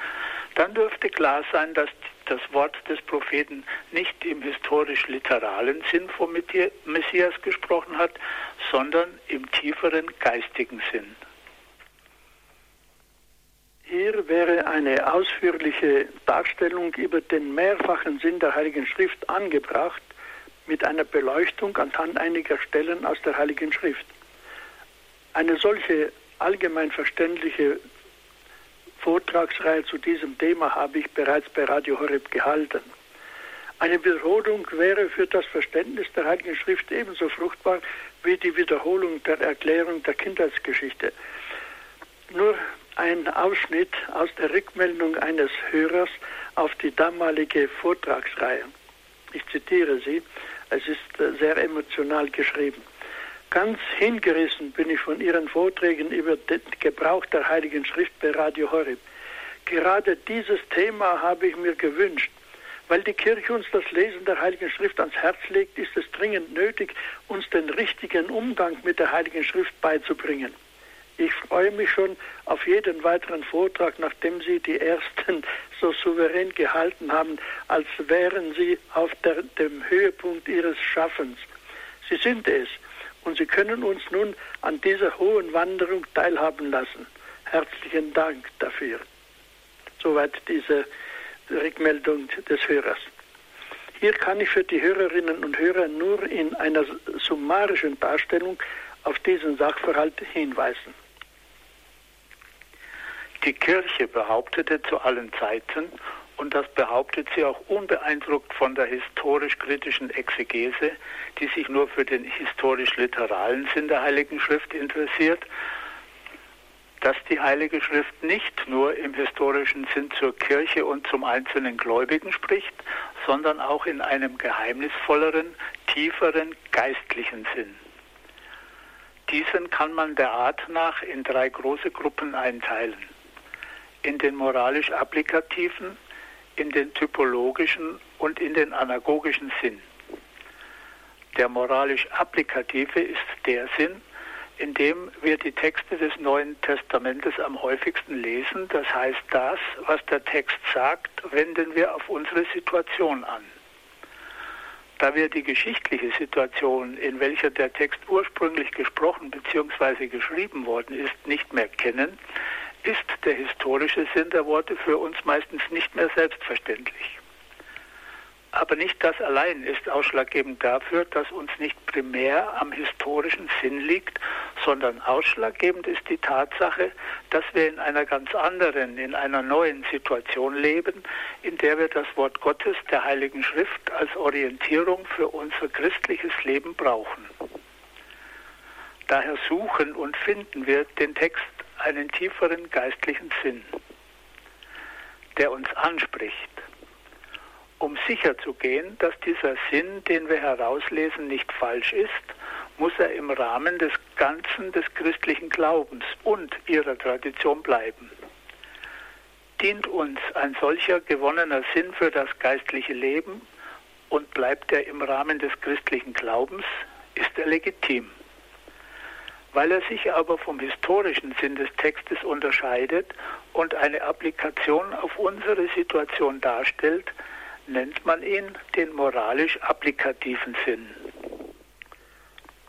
dann dürfte klar sein, dass das Wort des Propheten nicht im historisch-literalen Sinn vom Messias gesprochen hat, sondern im tieferen geistigen Sinn. Hier wäre eine ausführliche Darstellung über den mehrfachen Sinn der Heiligen Schrift angebracht, mit einer Beleuchtung anhand einiger Stellen aus der Heiligen Schrift. Eine solche allgemein verständliche Vortragsreihe zu diesem Thema habe ich bereits bei Radio Horeb gehalten. Eine Wiederholung wäre für das Verständnis der Heiligen Schrift ebenso fruchtbar wie die Wiederholung der Erklärung der Kindheitsgeschichte. Nur ein Ausschnitt aus der Rückmeldung eines Hörers auf die damalige Vortragsreihe. Ich zitiere sie, es ist äh, sehr emotional geschrieben. Ganz hingerissen bin ich von Ihren Vorträgen über den Gebrauch der Heiligen Schrift bei Radio Horeb. Gerade dieses Thema habe ich mir gewünscht. Weil die Kirche uns das Lesen der Heiligen Schrift ans Herz legt, ist es dringend nötig, uns den richtigen Umgang mit der Heiligen Schrift beizubringen. Ich freue mich schon auf jeden weiteren Vortrag, nachdem Sie die ersten (laughs) so souverän gehalten haben, als wären Sie auf der, dem Höhepunkt Ihres Schaffens. Sie sind es und Sie können uns nun an dieser hohen Wanderung teilhaben lassen. Herzlichen Dank dafür. Soweit diese Rückmeldung des Hörers. Hier kann ich für die Hörerinnen und Hörer nur in einer summarischen Darstellung auf diesen Sachverhalt hinweisen. Die Kirche behauptete zu allen Zeiten, und das behauptet sie auch unbeeindruckt von der historisch-kritischen Exegese, die sich nur für den historisch-literalen Sinn der Heiligen Schrift interessiert, dass die Heilige Schrift nicht nur im historischen Sinn zur Kirche und zum einzelnen Gläubigen spricht, sondern auch in einem geheimnisvolleren, tieferen, geistlichen Sinn. Diesen kann man der Art nach in drei große Gruppen einteilen in den moralisch-applikativen, in den typologischen und in den anagogischen Sinn. Der moralisch-applikative ist der Sinn, in dem wir die Texte des Neuen Testamentes am häufigsten lesen. Das heißt, das, was der Text sagt, wenden wir auf unsere Situation an. Da wir die geschichtliche Situation, in welcher der Text ursprünglich gesprochen bzw. geschrieben worden ist, nicht mehr kennen, ist der historische Sinn der Worte für uns meistens nicht mehr selbstverständlich. Aber nicht das allein ist ausschlaggebend dafür, dass uns nicht primär am historischen Sinn liegt, sondern ausschlaggebend ist die Tatsache, dass wir in einer ganz anderen, in einer neuen Situation leben, in der wir das Wort Gottes, der Heiligen Schrift, als Orientierung für unser christliches Leben brauchen. Daher suchen und finden wir den Text einen tieferen geistlichen Sinn, der uns anspricht. Um sicherzugehen, dass dieser Sinn, den wir herauslesen, nicht falsch ist, muss er im Rahmen des Ganzen des christlichen Glaubens und ihrer Tradition bleiben. Dient uns ein solcher gewonnener Sinn für das geistliche Leben und bleibt er im Rahmen des christlichen Glaubens, ist er legitim. Weil er sich aber vom historischen Sinn des Textes unterscheidet und eine Applikation auf unsere Situation darstellt, nennt man ihn den moralisch applikativen Sinn.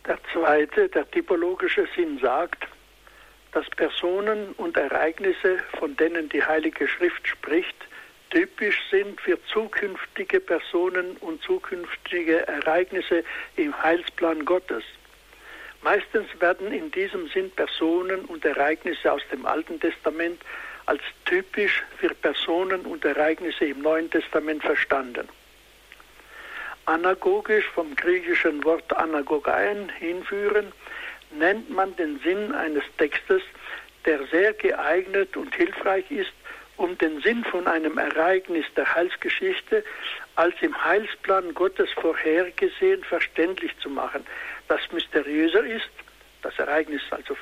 Der zweite, der typologische Sinn sagt, dass Personen und Ereignisse, von denen die Heilige Schrift spricht, typisch sind für zukünftige Personen und zukünftige Ereignisse im Heilsplan Gottes. Meistens werden in diesem Sinn Personen und Ereignisse aus dem Alten Testament als typisch für Personen und Ereignisse im Neuen Testament verstanden. Anagogisch vom griechischen Wort anagogein hinführen, nennt man den Sinn eines Textes, der sehr geeignet und hilfreich ist, um den Sinn von einem Ereignis der Heilsgeschichte als im Heilsplan Gottes vorhergesehen verständlich zu machen, das mysteriöser ist, das Ereignis, also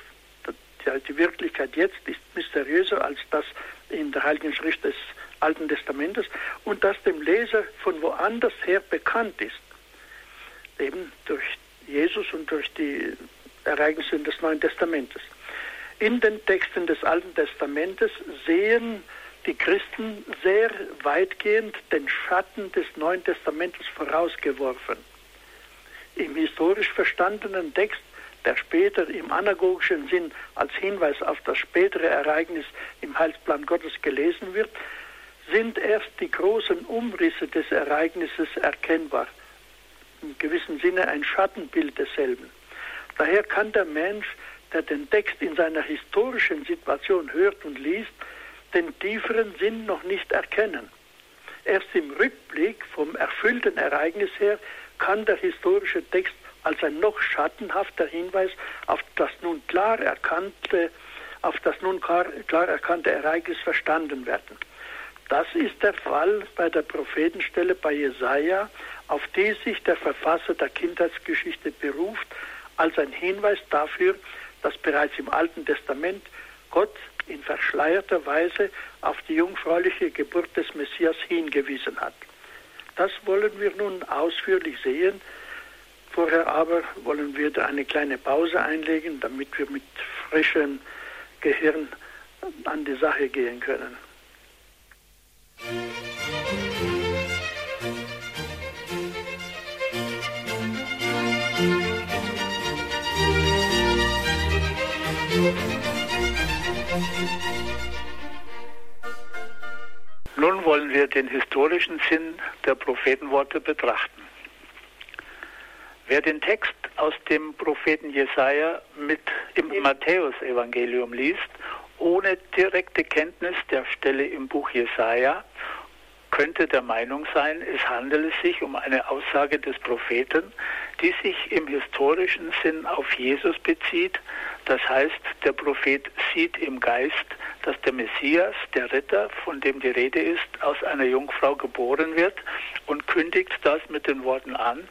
die Wirklichkeit jetzt ist mysteriöser als das in der Heiligen Schrift des Alten Testamentes und das dem Leser von woanders her bekannt ist, eben durch Jesus und durch die Ereignisse des Neuen Testamentes. In den Texten des Alten Testamentes sehen die Christen sehr weitgehend den Schatten des Neuen Testamentes vorausgeworfen. Im historisch verstandenen Text, der später im anagogischen Sinn als Hinweis auf das spätere Ereignis im Heilsplan Gottes gelesen wird, sind erst die großen Umrisse des Ereignisses erkennbar, im gewissen Sinne ein Schattenbild desselben. Daher kann der Mensch, der den Text in seiner historischen Situation hört und liest, den tieferen Sinn noch nicht erkennen. Erst im Rückblick vom erfüllten Ereignis her kann der historische Text als ein noch schattenhafter Hinweis auf das nun klar erkannte, auf das nun klar, klar erkannte Ereignis verstanden werden. Das ist der Fall bei der Prophetenstelle bei Jesaja, auf die sich der Verfasser der Kindheitsgeschichte beruft, als ein Hinweis dafür, dass bereits im Alten Testament Gott in verschleierter Weise auf die jungfräuliche Geburt des Messias hingewiesen hat. Das wollen wir nun ausführlich sehen. Vorher aber wollen wir eine kleine Pause einlegen, damit wir mit frischem Gehirn an die Sache gehen können. Nun wollen wir den historischen Sinn der Prophetenworte betrachten. Wer den Text aus dem Propheten Jesaja mit im Matthäusevangelium liest, ohne direkte Kenntnis der Stelle im Buch Jesaja, könnte der Meinung sein, es handele sich um eine Aussage des Propheten, die sich im historischen Sinn auf Jesus bezieht. Das heißt, der Prophet sieht im Geist, dass der Messias, der Ritter, von dem die Rede ist, aus einer Jungfrau geboren wird und kündigt das mit den Worten an,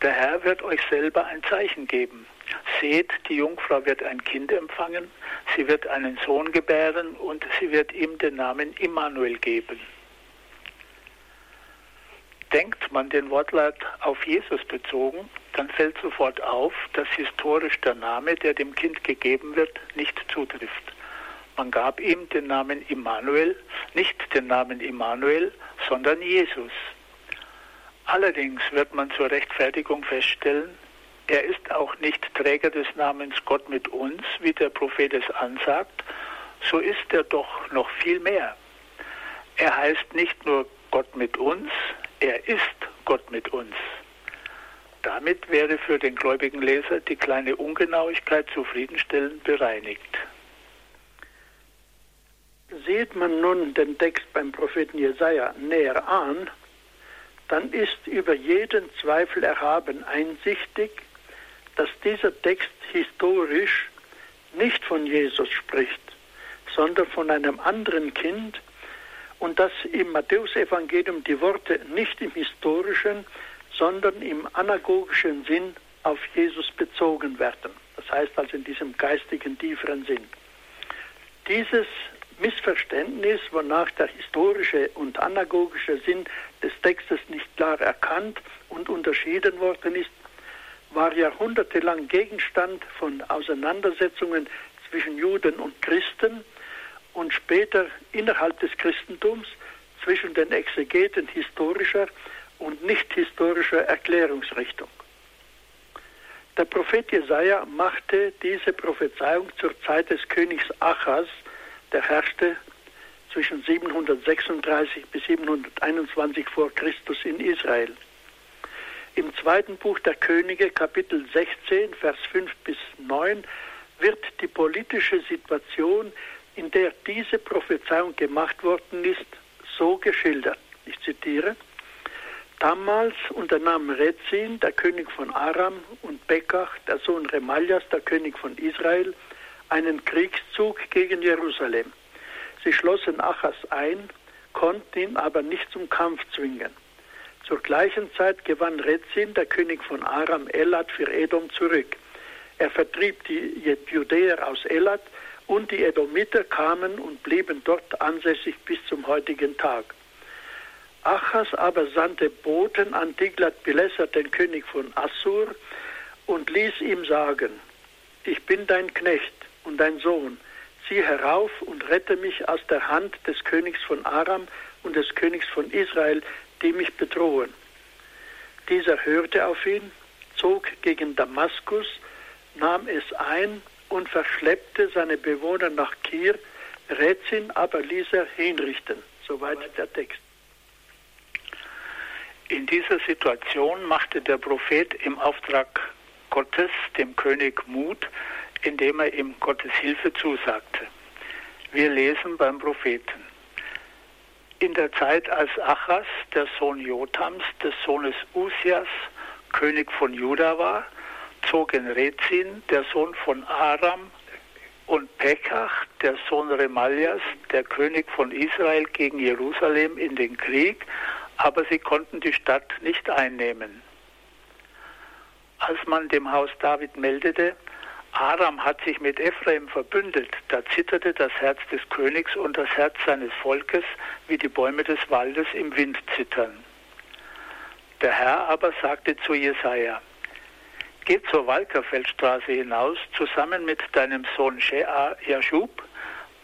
der Herr wird euch selber ein Zeichen geben. Seht, die Jungfrau wird ein Kind empfangen, sie wird einen Sohn gebären und sie wird ihm den Namen Immanuel geben. Denkt man den Wortlaut auf Jesus bezogen, dann fällt sofort auf, dass historisch der Name, der dem Kind gegeben wird, nicht zutrifft. Man gab ihm den Namen Immanuel, nicht den Namen Immanuel, sondern Jesus. Allerdings wird man zur Rechtfertigung feststellen, er ist auch nicht Träger des Namens Gott mit uns, wie der Prophet es ansagt, so ist er doch noch viel mehr. Er heißt nicht nur Gott mit uns, er ist Gott mit uns. Damit wäre für den gläubigen Leser die kleine Ungenauigkeit zufriedenstellend bereinigt. Sieht man nun den Text beim Propheten Jesaja näher an, dann ist über jeden Zweifel erhaben einsichtig, dass dieser Text historisch nicht von Jesus spricht, sondern von einem anderen Kind, und dass im Matthäusevangelium die Worte nicht im historischen, sondern im anagogischen Sinn auf Jesus bezogen werden. Das heißt also in diesem geistigen, tieferen Sinn. Dieses Missverständnis, wonach der historische und anagogische Sinn des Textes nicht klar erkannt und unterschieden worden ist, war jahrhundertelang Gegenstand von Auseinandersetzungen zwischen Juden und Christen und später innerhalb des Christentums zwischen den Exegeten historischer und nicht historischer Erklärungsrichtung. Der Prophet Jesaja machte diese Prophezeiung zur Zeit des Königs Achas, der herrschte zwischen 736 bis 721 vor Christus in Israel. Im zweiten Buch der Könige, Kapitel 16, Vers 5 bis 9, wird die politische Situation, in der diese Prophezeiung gemacht worden ist, so geschildert. Ich zitiere. Damals unternahm Rezin, der König von Aram, und Bekach, der Sohn Remaljas, der König von Israel, einen Kriegszug gegen Jerusalem. Sie schlossen Achas ein, konnten ihn aber nicht zum Kampf zwingen. Zur gleichen Zeit gewann Rezin, der König von Aram, Elat für Edom zurück. Er vertrieb die Judäer aus Elat und die Edomiter kamen und blieben dort ansässig bis zum heutigen Tag. Achas aber sandte Boten an Tiglat-Pileser, den König von Assur, und ließ ihm sagen, ich bin dein Knecht und dein Sohn, zieh herauf und rette mich aus der Hand des Königs von Aram und des Königs von Israel, die mich bedrohen. Dieser hörte auf ihn, zog gegen Damaskus, nahm es ein und verschleppte seine Bewohner nach Kir, Rezin aber ließ er hinrichten. Soweit der Text. In dieser Situation machte der Prophet im Auftrag Gottes dem König Mut, indem er ihm Gottes Hilfe zusagte. Wir lesen beim Propheten. In der Zeit, als Achas, der Sohn Jotams, des Sohnes Usias, König von Juda war, zogen Rezin, der Sohn von Aram, und Pekach, der Sohn Remaljas, der König von Israel, gegen Jerusalem in den Krieg aber sie konnten die Stadt nicht einnehmen. Als man dem Haus David meldete, Aram hat sich mit Ephraim verbündet, da zitterte das Herz des Königs und das Herz seines Volkes, wie die Bäume des Waldes im Wind zittern. Der Herr aber sagte zu Jesaja: Geh zur Walkerfeldstraße hinaus, zusammen mit deinem Sohn Shea Jashub,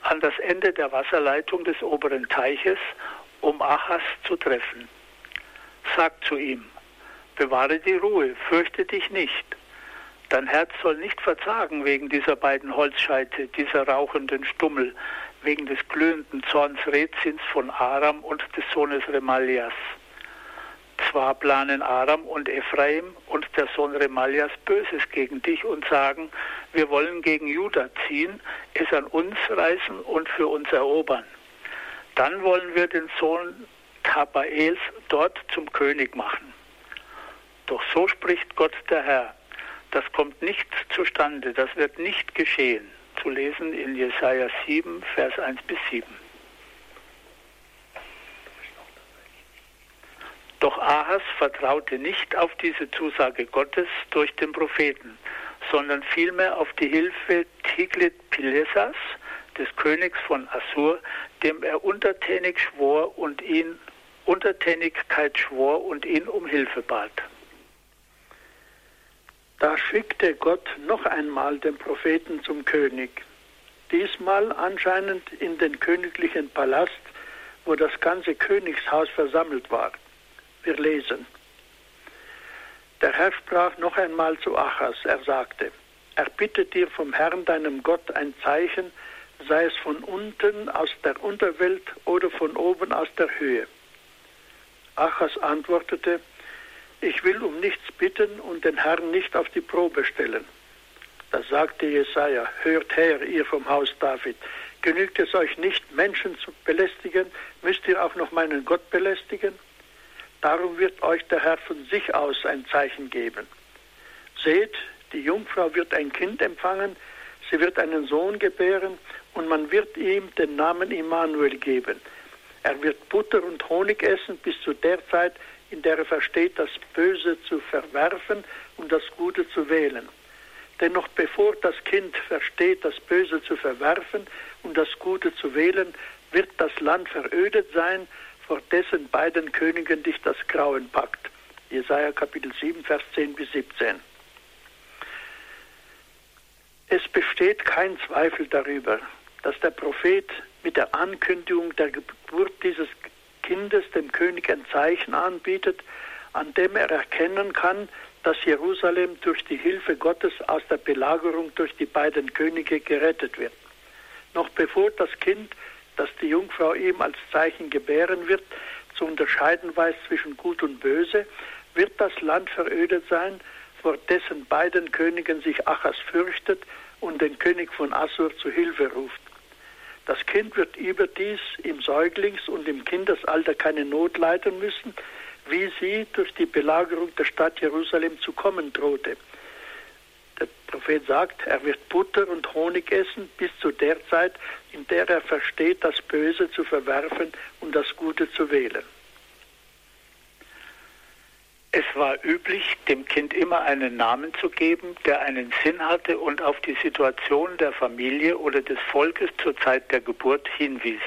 an das Ende der Wasserleitung des oberen Teiches um Achas zu treffen. Sag zu ihm, bewahre die Ruhe, fürchte dich nicht. Dein Herz soll nicht verzagen wegen dieser beiden Holzscheite, dieser rauchenden Stummel, wegen des glühenden Zorns Rezins von Aram und des Sohnes Remalias. Zwar planen Aram und Ephraim und der Sohn Remalias Böses gegen dich und sagen, wir wollen gegen Juda ziehen, es an uns reißen und für uns erobern. Dann wollen wir den Sohn Tabaels dort zum König machen. Doch so spricht Gott der Herr. Das kommt nicht zustande, das wird nicht geschehen. Zu lesen in Jesaja 7, Vers 1 bis 7. Doch Ahas vertraute nicht auf diese Zusage Gottes durch den Propheten, sondern vielmehr auf die Hilfe Tiglit-Pilesas, des Königs von Assur, dem er untertänig schwor und ihn Untertänigkeit schwor und ihn um Hilfe bat. Da schickte Gott noch einmal den Propheten zum König, diesmal anscheinend in den königlichen Palast, wo das ganze Königshaus versammelt war. Wir lesen. Der Herr sprach noch einmal zu Achas, er sagte, er bittet dir vom Herrn deinem Gott ein Zeichen, sei es von unten aus der Unterwelt oder von oben aus der Höhe. Achas antwortete, ich will um nichts bitten und den Herrn nicht auf die Probe stellen. Da sagte Jesaja, hört her, ihr vom Haus David, genügt es euch nicht, Menschen zu belästigen, müsst ihr auch noch meinen Gott belästigen? Darum wird euch der Herr von sich aus ein Zeichen geben. Seht, die Jungfrau wird ein Kind empfangen, sie wird einen Sohn gebären und man wird ihm den Namen Immanuel geben. Er wird Butter und Honig essen bis zu der Zeit, in der er versteht, das Böse zu verwerfen und das Gute zu wählen. Denn noch bevor das Kind versteht, das Böse zu verwerfen und das Gute zu wählen, wird das Land verödet sein, vor dessen beiden Königen dich das Grauen packt. Jesaja Kapitel 7, Vers 10 bis 17. Es besteht kein Zweifel darüber, dass der Prophet mit der Ankündigung der Geburt dieses Kindes dem König ein Zeichen anbietet, an dem er erkennen kann, dass Jerusalem durch die Hilfe Gottes aus der Belagerung durch die beiden Könige gerettet wird. Noch bevor das Kind, das die Jungfrau ihm als Zeichen gebären wird, zu unterscheiden weiß zwischen Gut und Böse, wird das Land verödet sein, vor dessen beiden Königen sich Achas fürchtet und den König von Assur zu Hilfe ruft. Das Kind wird überdies im Säuglings- und im Kindesalter keine Not leiden müssen, wie sie durch die Belagerung der Stadt Jerusalem zu kommen drohte. Der Prophet sagt, er wird Butter und Honig essen bis zu der Zeit, in der er versteht, das Böse zu verwerfen und das Gute zu wählen. Es war üblich, dem Kind immer einen Namen zu geben, der einen Sinn hatte und auf die Situation der Familie oder des Volkes zur Zeit der Geburt hinwies.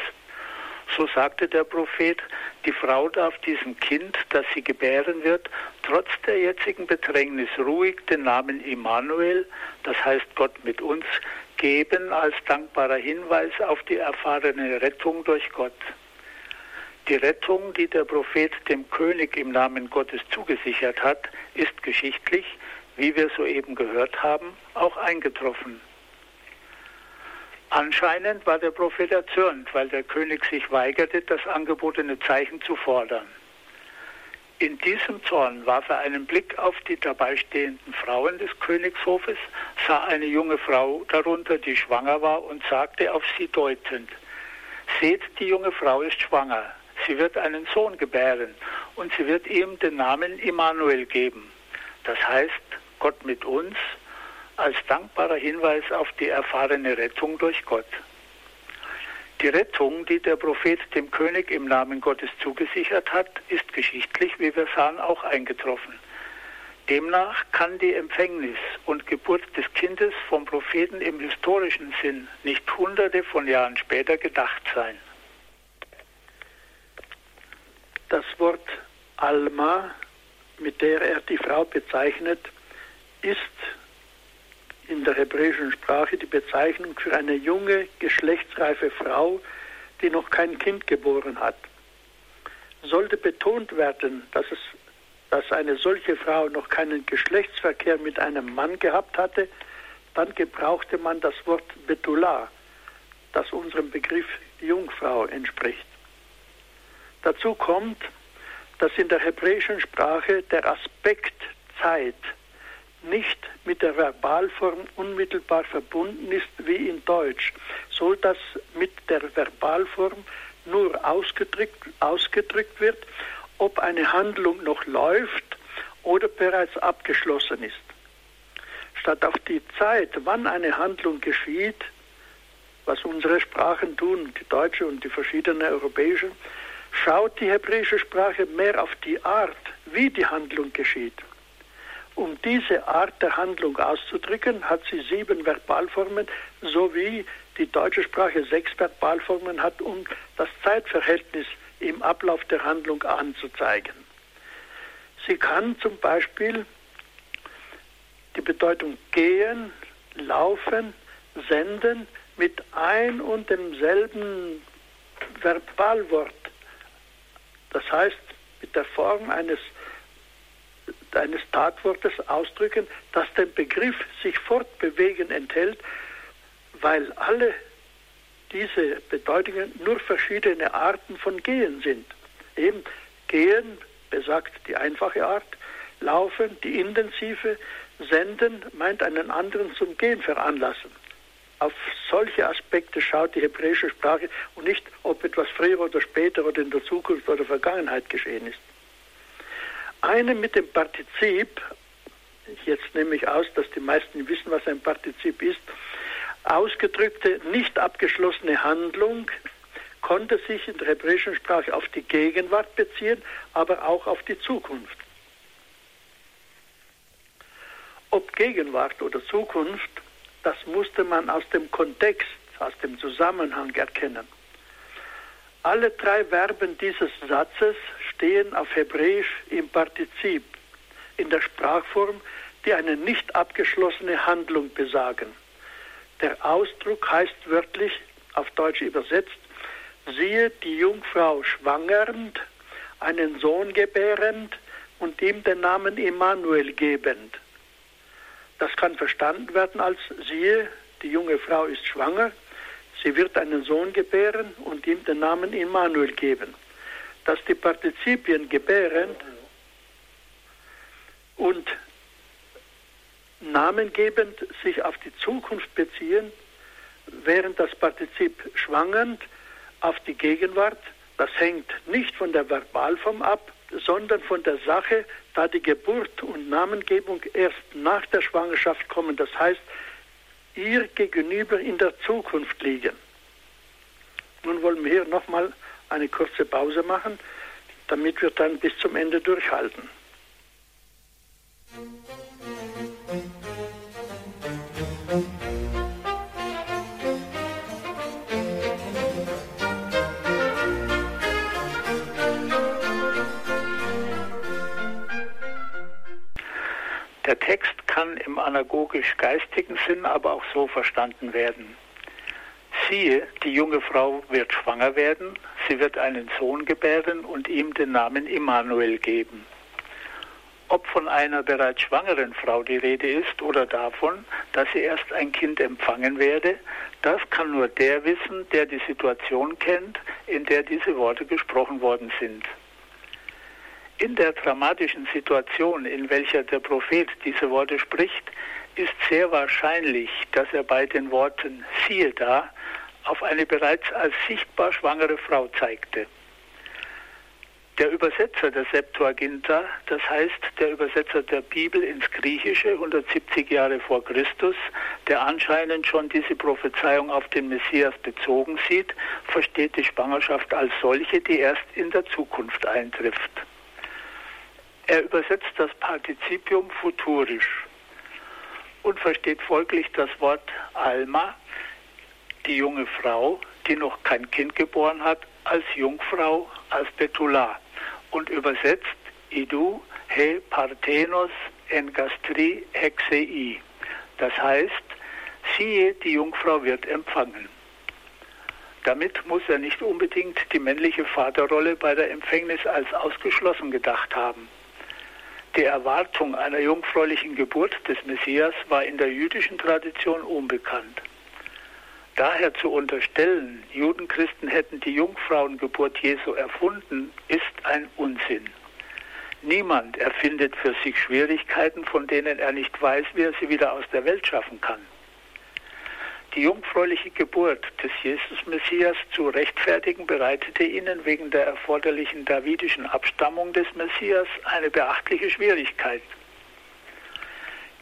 So sagte der Prophet, die Frau darf diesem Kind, das sie gebären wird, trotz der jetzigen Bedrängnis ruhig den Namen Immanuel, das heißt Gott mit uns, geben als dankbarer Hinweis auf die erfahrene Rettung durch Gott. Die Rettung, die der Prophet dem König im Namen Gottes zugesichert hat, ist geschichtlich, wie wir soeben gehört haben, auch eingetroffen. Anscheinend war der Prophet erzürnt, weil der König sich weigerte, das angebotene Zeichen zu fordern. In diesem Zorn warf er einen Blick auf die dabei stehenden Frauen des Königshofes, sah eine junge Frau darunter, die schwanger war, und sagte auf sie deutend, Seht, die junge Frau ist schwanger. Sie wird einen Sohn gebären und sie wird ihm den Namen Immanuel geben. Das heißt, Gott mit uns als dankbarer Hinweis auf die erfahrene Rettung durch Gott. Die Rettung, die der Prophet dem König im Namen Gottes zugesichert hat, ist geschichtlich, wie wir sahen, auch eingetroffen. Demnach kann die Empfängnis und Geburt des Kindes vom Propheten im historischen Sinn nicht hunderte von Jahren später gedacht sein. Das Wort Alma, mit der er die Frau bezeichnet, ist in der hebräischen Sprache die Bezeichnung für eine junge, geschlechtsreife Frau, die noch kein Kind geboren hat. Sollte betont werden, dass, es, dass eine solche Frau noch keinen Geschlechtsverkehr mit einem Mann gehabt hatte, dann gebrauchte man das Wort Betula, das unserem Begriff Jungfrau entspricht. Dazu kommt, dass in der hebräischen Sprache der Aspekt Zeit nicht mit der Verbalform unmittelbar verbunden ist wie in Deutsch, so dass mit der Verbalform nur ausgedrückt, ausgedrückt wird, ob eine Handlung noch läuft oder bereits abgeschlossen ist. Statt auf die Zeit, wann eine Handlung geschieht, was unsere Sprachen tun, die deutsche und die verschiedenen europäischen, schaut die hebräische Sprache mehr auf die Art, wie die Handlung geschieht. Um diese Art der Handlung auszudrücken, hat sie sieben Verbalformen, sowie die deutsche Sprache sechs Verbalformen hat, um das Zeitverhältnis im Ablauf der Handlung anzuzeigen. Sie kann zum Beispiel die Bedeutung gehen, laufen, senden mit ein und demselben Verbalwort das heißt, mit der Form eines, eines Tatwortes ausdrücken, das den Begriff sich fortbewegen enthält, weil alle diese Bedeutungen nur verschiedene Arten von Gehen sind. Eben Gehen besagt die einfache Art, Laufen die intensive, Senden meint einen anderen zum Gehen veranlassen. Auf solche Aspekte schaut die hebräische Sprache und nicht, ob etwas früher oder später oder in der Zukunft oder Vergangenheit geschehen ist. Eine mit dem Partizip, jetzt nehme ich aus, dass die meisten wissen, was ein Partizip ist, ausgedrückte, nicht abgeschlossene Handlung konnte sich in der hebräischen Sprache auf die Gegenwart beziehen, aber auch auf die Zukunft. Ob Gegenwart oder Zukunft, das musste man aus dem Kontext, aus dem Zusammenhang erkennen. Alle drei Verben dieses Satzes stehen auf Hebräisch im Partizip, in der Sprachform, die eine nicht abgeschlossene Handlung besagen. Der Ausdruck heißt wörtlich, auf Deutsch übersetzt, siehe die Jungfrau schwangernd, einen Sohn gebärend, und ihm den Namen Immanuel gebend. Das kann verstanden werden als siehe, die junge Frau ist schwanger, sie wird einen Sohn gebären und ihm den Namen Immanuel geben. Dass die Partizipien gebärend und namengebend sich auf die Zukunft beziehen, während das Partizip schwangernd auf die Gegenwart, das hängt nicht von der Verbalform ab, sondern von der Sache, da die Geburt und Namengebung erst nach der Schwangerschaft kommen. Das heißt, ihr gegenüber in der Zukunft liegen. Nun wollen wir hier nochmal eine kurze Pause machen, damit wir dann bis zum Ende durchhalten. Der Text kann im anagogisch-geistigen Sinn aber auch so verstanden werden. Siehe, die junge Frau wird schwanger werden, sie wird einen Sohn gebären und ihm den Namen Immanuel geben. Ob von einer bereits schwangeren Frau die Rede ist oder davon, dass sie erst ein Kind empfangen werde, das kann nur der wissen, der die Situation kennt, in der diese Worte gesprochen worden sind. In der dramatischen Situation, in welcher der Prophet diese Worte spricht, ist sehr wahrscheinlich, dass er bei den Worten siehe da auf eine bereits als sichtbar schwangere Frau zeigte. Der Übersetzer der Septuaginta, das heißt der Übersetzer der Bibel ins Griechische 170 Jahre vor Christus, der anscheinend schon diese Prophezeiung auf den Messias bezogen sieht, versteht die Schwangerschaft als solche, die erst in der Zukunft eintrifft. Er übersetzt das Partizipium futurisch und versteht folglich das Wort Alma, die junge Frau, die noch kein Kind geboren hat, als Jungfrau, als Betula und übersetzt Idu he parthenos en gastri hexei. Das heißt, siehe, die Jungfrau wird empfangen. Damit muss er nicht unbedingt die männliche Vaterrolle bei der Empfängnis als ausgeschlossen gedacht haben. Die Erwartung einer jungfräulichen Geburt des Messias war in der jüdischen Tradition unbekannt. Daher zu unterstellen, Judenchristen hätten die Jungfrauengeburt Jesu erfunden, ist ein Unsinn. Niemand erfindet für sich Schwierigkeiten, von denen er nicht weiß, wie er sie wieder aus der Welt schaffen kann. Die jungfräuliche Geburt des Jesus-Messias zu rechtfertigen, bereitete ihnen wegen der erforderlichen davidischen Abstammung des Messias eine beachtliche Schwierigkeit.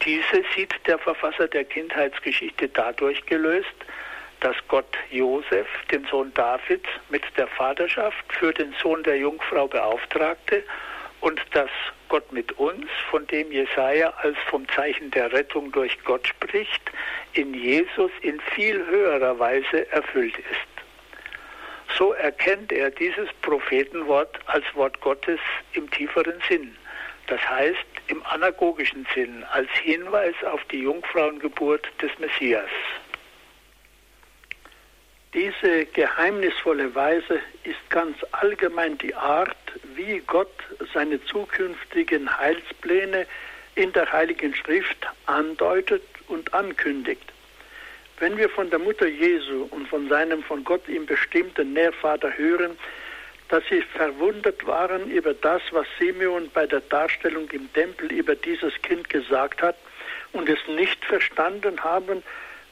Diese sieht der Verfasser der Kindheitsgeschichte dadurch gelöst, dass Gott Josef, den Sohn Davids, mit der Vaterschaft für den Sohn der Jungfrau beauftragte und dass Gott mit uns, von dem Jesaja als vom Zeichen der Rettung durch Gott spricht, in Jesus in viel höherer Weise erfüllt ist. So erkennt er dieses Prophetenwort als Wort Gottes im tieferen Sinn, das heißt im anagogischen Sinn, als Hinweis auf die Jungfrauengeburt des Messias. Diese geheimnisvolle Weise ist ganz allgemein die Art, wie Gott seine zukünftigen Heilspläne in der Heiligen Schrift andeutet und ankündigt. Wenn wir von der Mutter Jesu und von seinem von Gott ihm bestimmten Nährvater hören, dass sie verwundert waren über das, was Simeon bei der Darstellung im Tempel über dieses Kind gesagt hat und es nicht verstanden haben,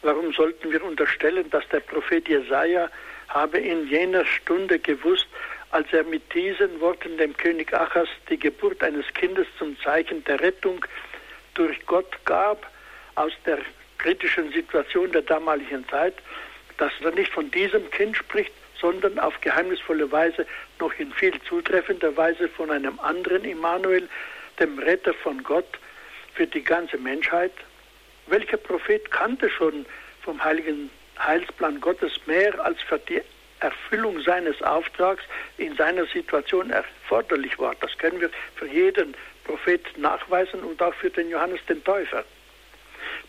Warum sollten wir unterstellen, dass der Prophet Jesaja habe in jener Stunde gewusst, als er mit diesen Worten dem König Achas die Geburt eines Kindes zum Zeichen der Rettung durch Gott gab, aus der kritischen Situation der damaligen Zeit, dass er nicht von diesem Kind spricht, sondern auf geheimnisvolle Weise noch in viel zutreffender Weise von einem anderen Immanuel, dem Retter von Gott für die ganze Menschheit, welcher Prophet kannte schon vom heiligen Heilsplan Gottes mehr als für die Erfüllung seines Auftrags in seiner Situation erforderlich war? Das können wir für jeden Prophet nachweisen und auch für den Johannes den Täufer.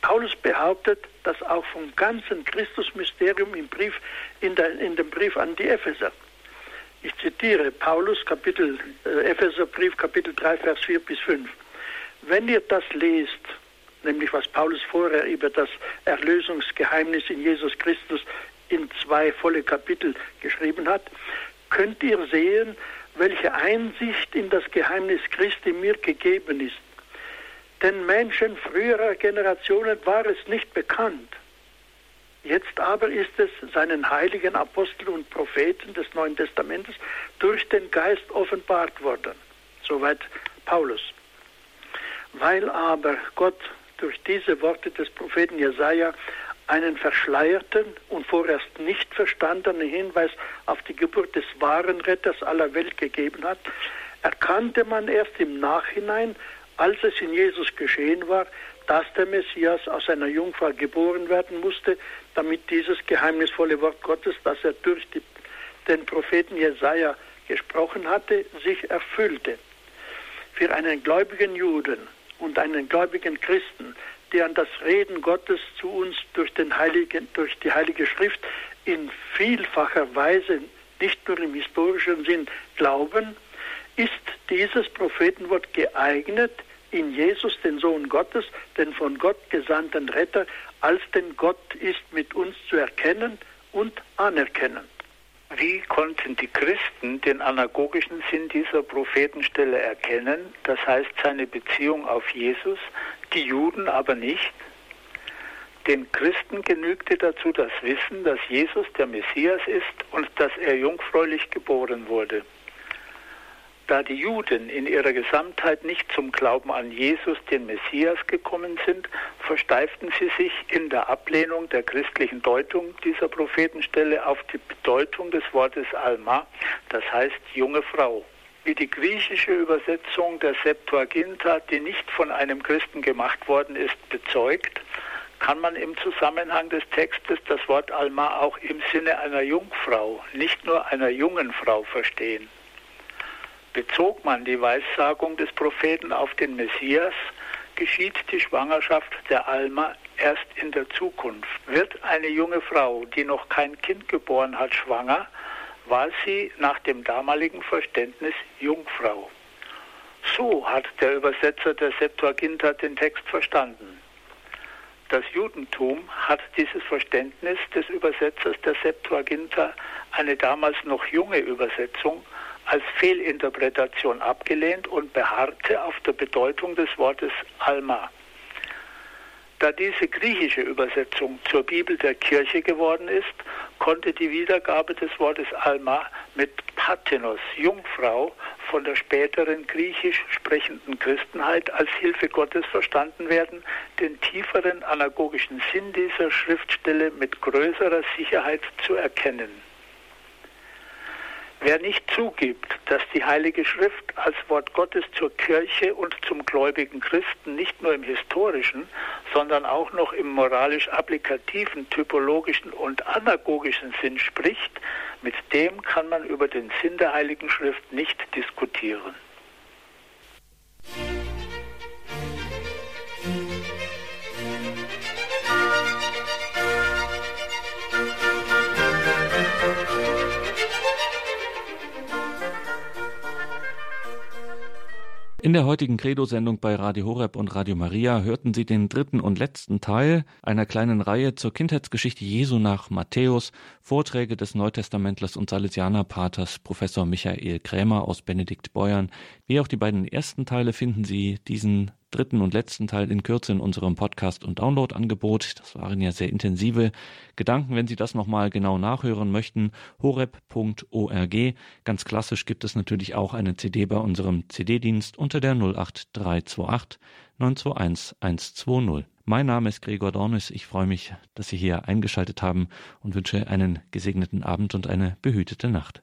Paulus behauptet, dass auch vom ganzen Christusmysterium im Brief, in, der, in dem Brief an die Epheser. Ich zitiere Paulus, Kapitel, äh, Epheserbrief, Kapitel 3, Vers 4 bis 5. Wenn ihr das lest, nämlich was Paulus vorher über das Erlösungsgeheimnis in Jesus Christus in zwei volle Kapitel geschrieben hat, könnt ihr sehen, welche Einsicht in das Geheimnis Christi mir gegeben ist. Den Menschen früherer Generationen war es nicht bekannt. Jetzt aber ist es seinen heiligen Aposteln und Propheten des Neuen Testamentes durch den Geist offenbart worden. Soweit Paulus. Weil aber Gott durch diese Worte des Propheten Jesaja einen verschleierten und vorerst nicht verstandenen Hinweis auf die Geburt des wahren Retters aller Welt gegeben hat, erkannte man erst im Nachhinein, als es in Jesus geschehen war, dass der Messias aus einer Jungfrau geboren werden musste, damit dieses geheimnisvolle Wort Gottes, das er durch die, den Propheten Jesaja gesprochen hatte, sich erfüllte. Für einen gläubigen Juden und einen gläubigen Christen, die an das Reden Gottes zu uns durch, den Heiligen, durch die Heilige Schrift in vielfacher Weise, nicht nur im historischen Sinn, glauben, ist dieses Prophetenwort geeignet, in Jesus, den Sohn Gottes, den von Gott gesandten Retter, als den Gott ist mit uns zu erkennen und anerkennen. Wie konnten die Christen den anagogischen Sinn dieser Prophetenstelle erkennen, das heißt seine Beziehung auf Jesus, die Juden aber nicht? Den Christen genügte dazu das Wissen, dass Jesus der Messias ist und dass er jungfräulich geboren wurde. Da die Juden in ihrer Gesamtheit nicht zum Glauben an Jesus, den Messias, gekommen sind, versteiften sie sich in der Ablehnung der christlichen Deutung dieser Prophetenstelle auf die Bedeutung des Wortes Alma, das heißt junge Frau. Wie die griechische Übersetzung der Septuaginta, die nicht von einem Christen gemacht worden ist, bezeugt, kann man im Zusammenhang des Textes das Wort Alma auch im Sinne einer Jungfrau, nicht nur einer jungen Frau verstehen. Bezog man die Weissagung des Propheten auf den Messias, geschieht die Schwangerschaft der Alma erst in der Zukunft. Wird eine junge Frau, die noch kein Kind geboren hat, schwanger, war sie nach dem damaligen Verständnis Jungfrau. So hat der Übersetzer der Septuaginta den Text verstanden. Das Judentum hat dieses Verständnis des Übersetzers der Septuaginta, eine damals noch junge Übersetzung, als Fehlinterpretation abgelehnt und beharrte auf der Bedeutung des Wortes Alma. Da diese griechische Übersetzung zur Bibel der Kirche geworden ist, konnte die Wiedergabe des Wortes Alma mit Pathenos, Jungfrau, von der späteren griechisch sprechenden Christenheit als Hilfe Gottes verstanden werden, den tieferen anagogischen Sinn dieser Schriftstelle mit größerer Sicherheit zu erkennen. Wer nicht zugibt, dass die Heilige Schrift als Wort Gottes zur Kirche und zum gläubigen Christen nicht nur im historischen, sondern auch noch im moralisch-applikativen, typologischen und anagogischen Sinn spricht, mit dem kann man über den Sinn der Heiligen Schrift nicht diskutieren. In der heutigen Credo-Sendung bei Radio Horeb und Radio Maria hörten Sie den dritten und letzten Teil einer kleinen Reihe zur Kindheitsgeschichte Jesu nach Matthäus, Vorträge des Neutestamentlers und Salesianerpaters Professor Michael Krämer aus Benedikt Beuern. Wie auch die beiden ersten Teile finden Sie diesen dritten und letzten Teil in Kürze in unserem Podcast- und Download-Angebot. Das waren ja sehr intensive Gedanken. Wenn Sie das nochmal genau nachhören möchten, horeb.org. Ganz klassisch gibt es natürlich auch eine CD bei unserem CD-Dienst unter der 08328 921 120. Mein Name ist Gregor Dornis. Ich freue mich, dass Sie hier eingeschaltet haben und wünsche einen gesegneten Abend und eine behütete Nacht.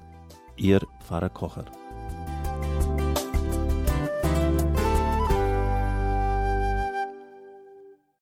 Ihr Pfarrer Kocher.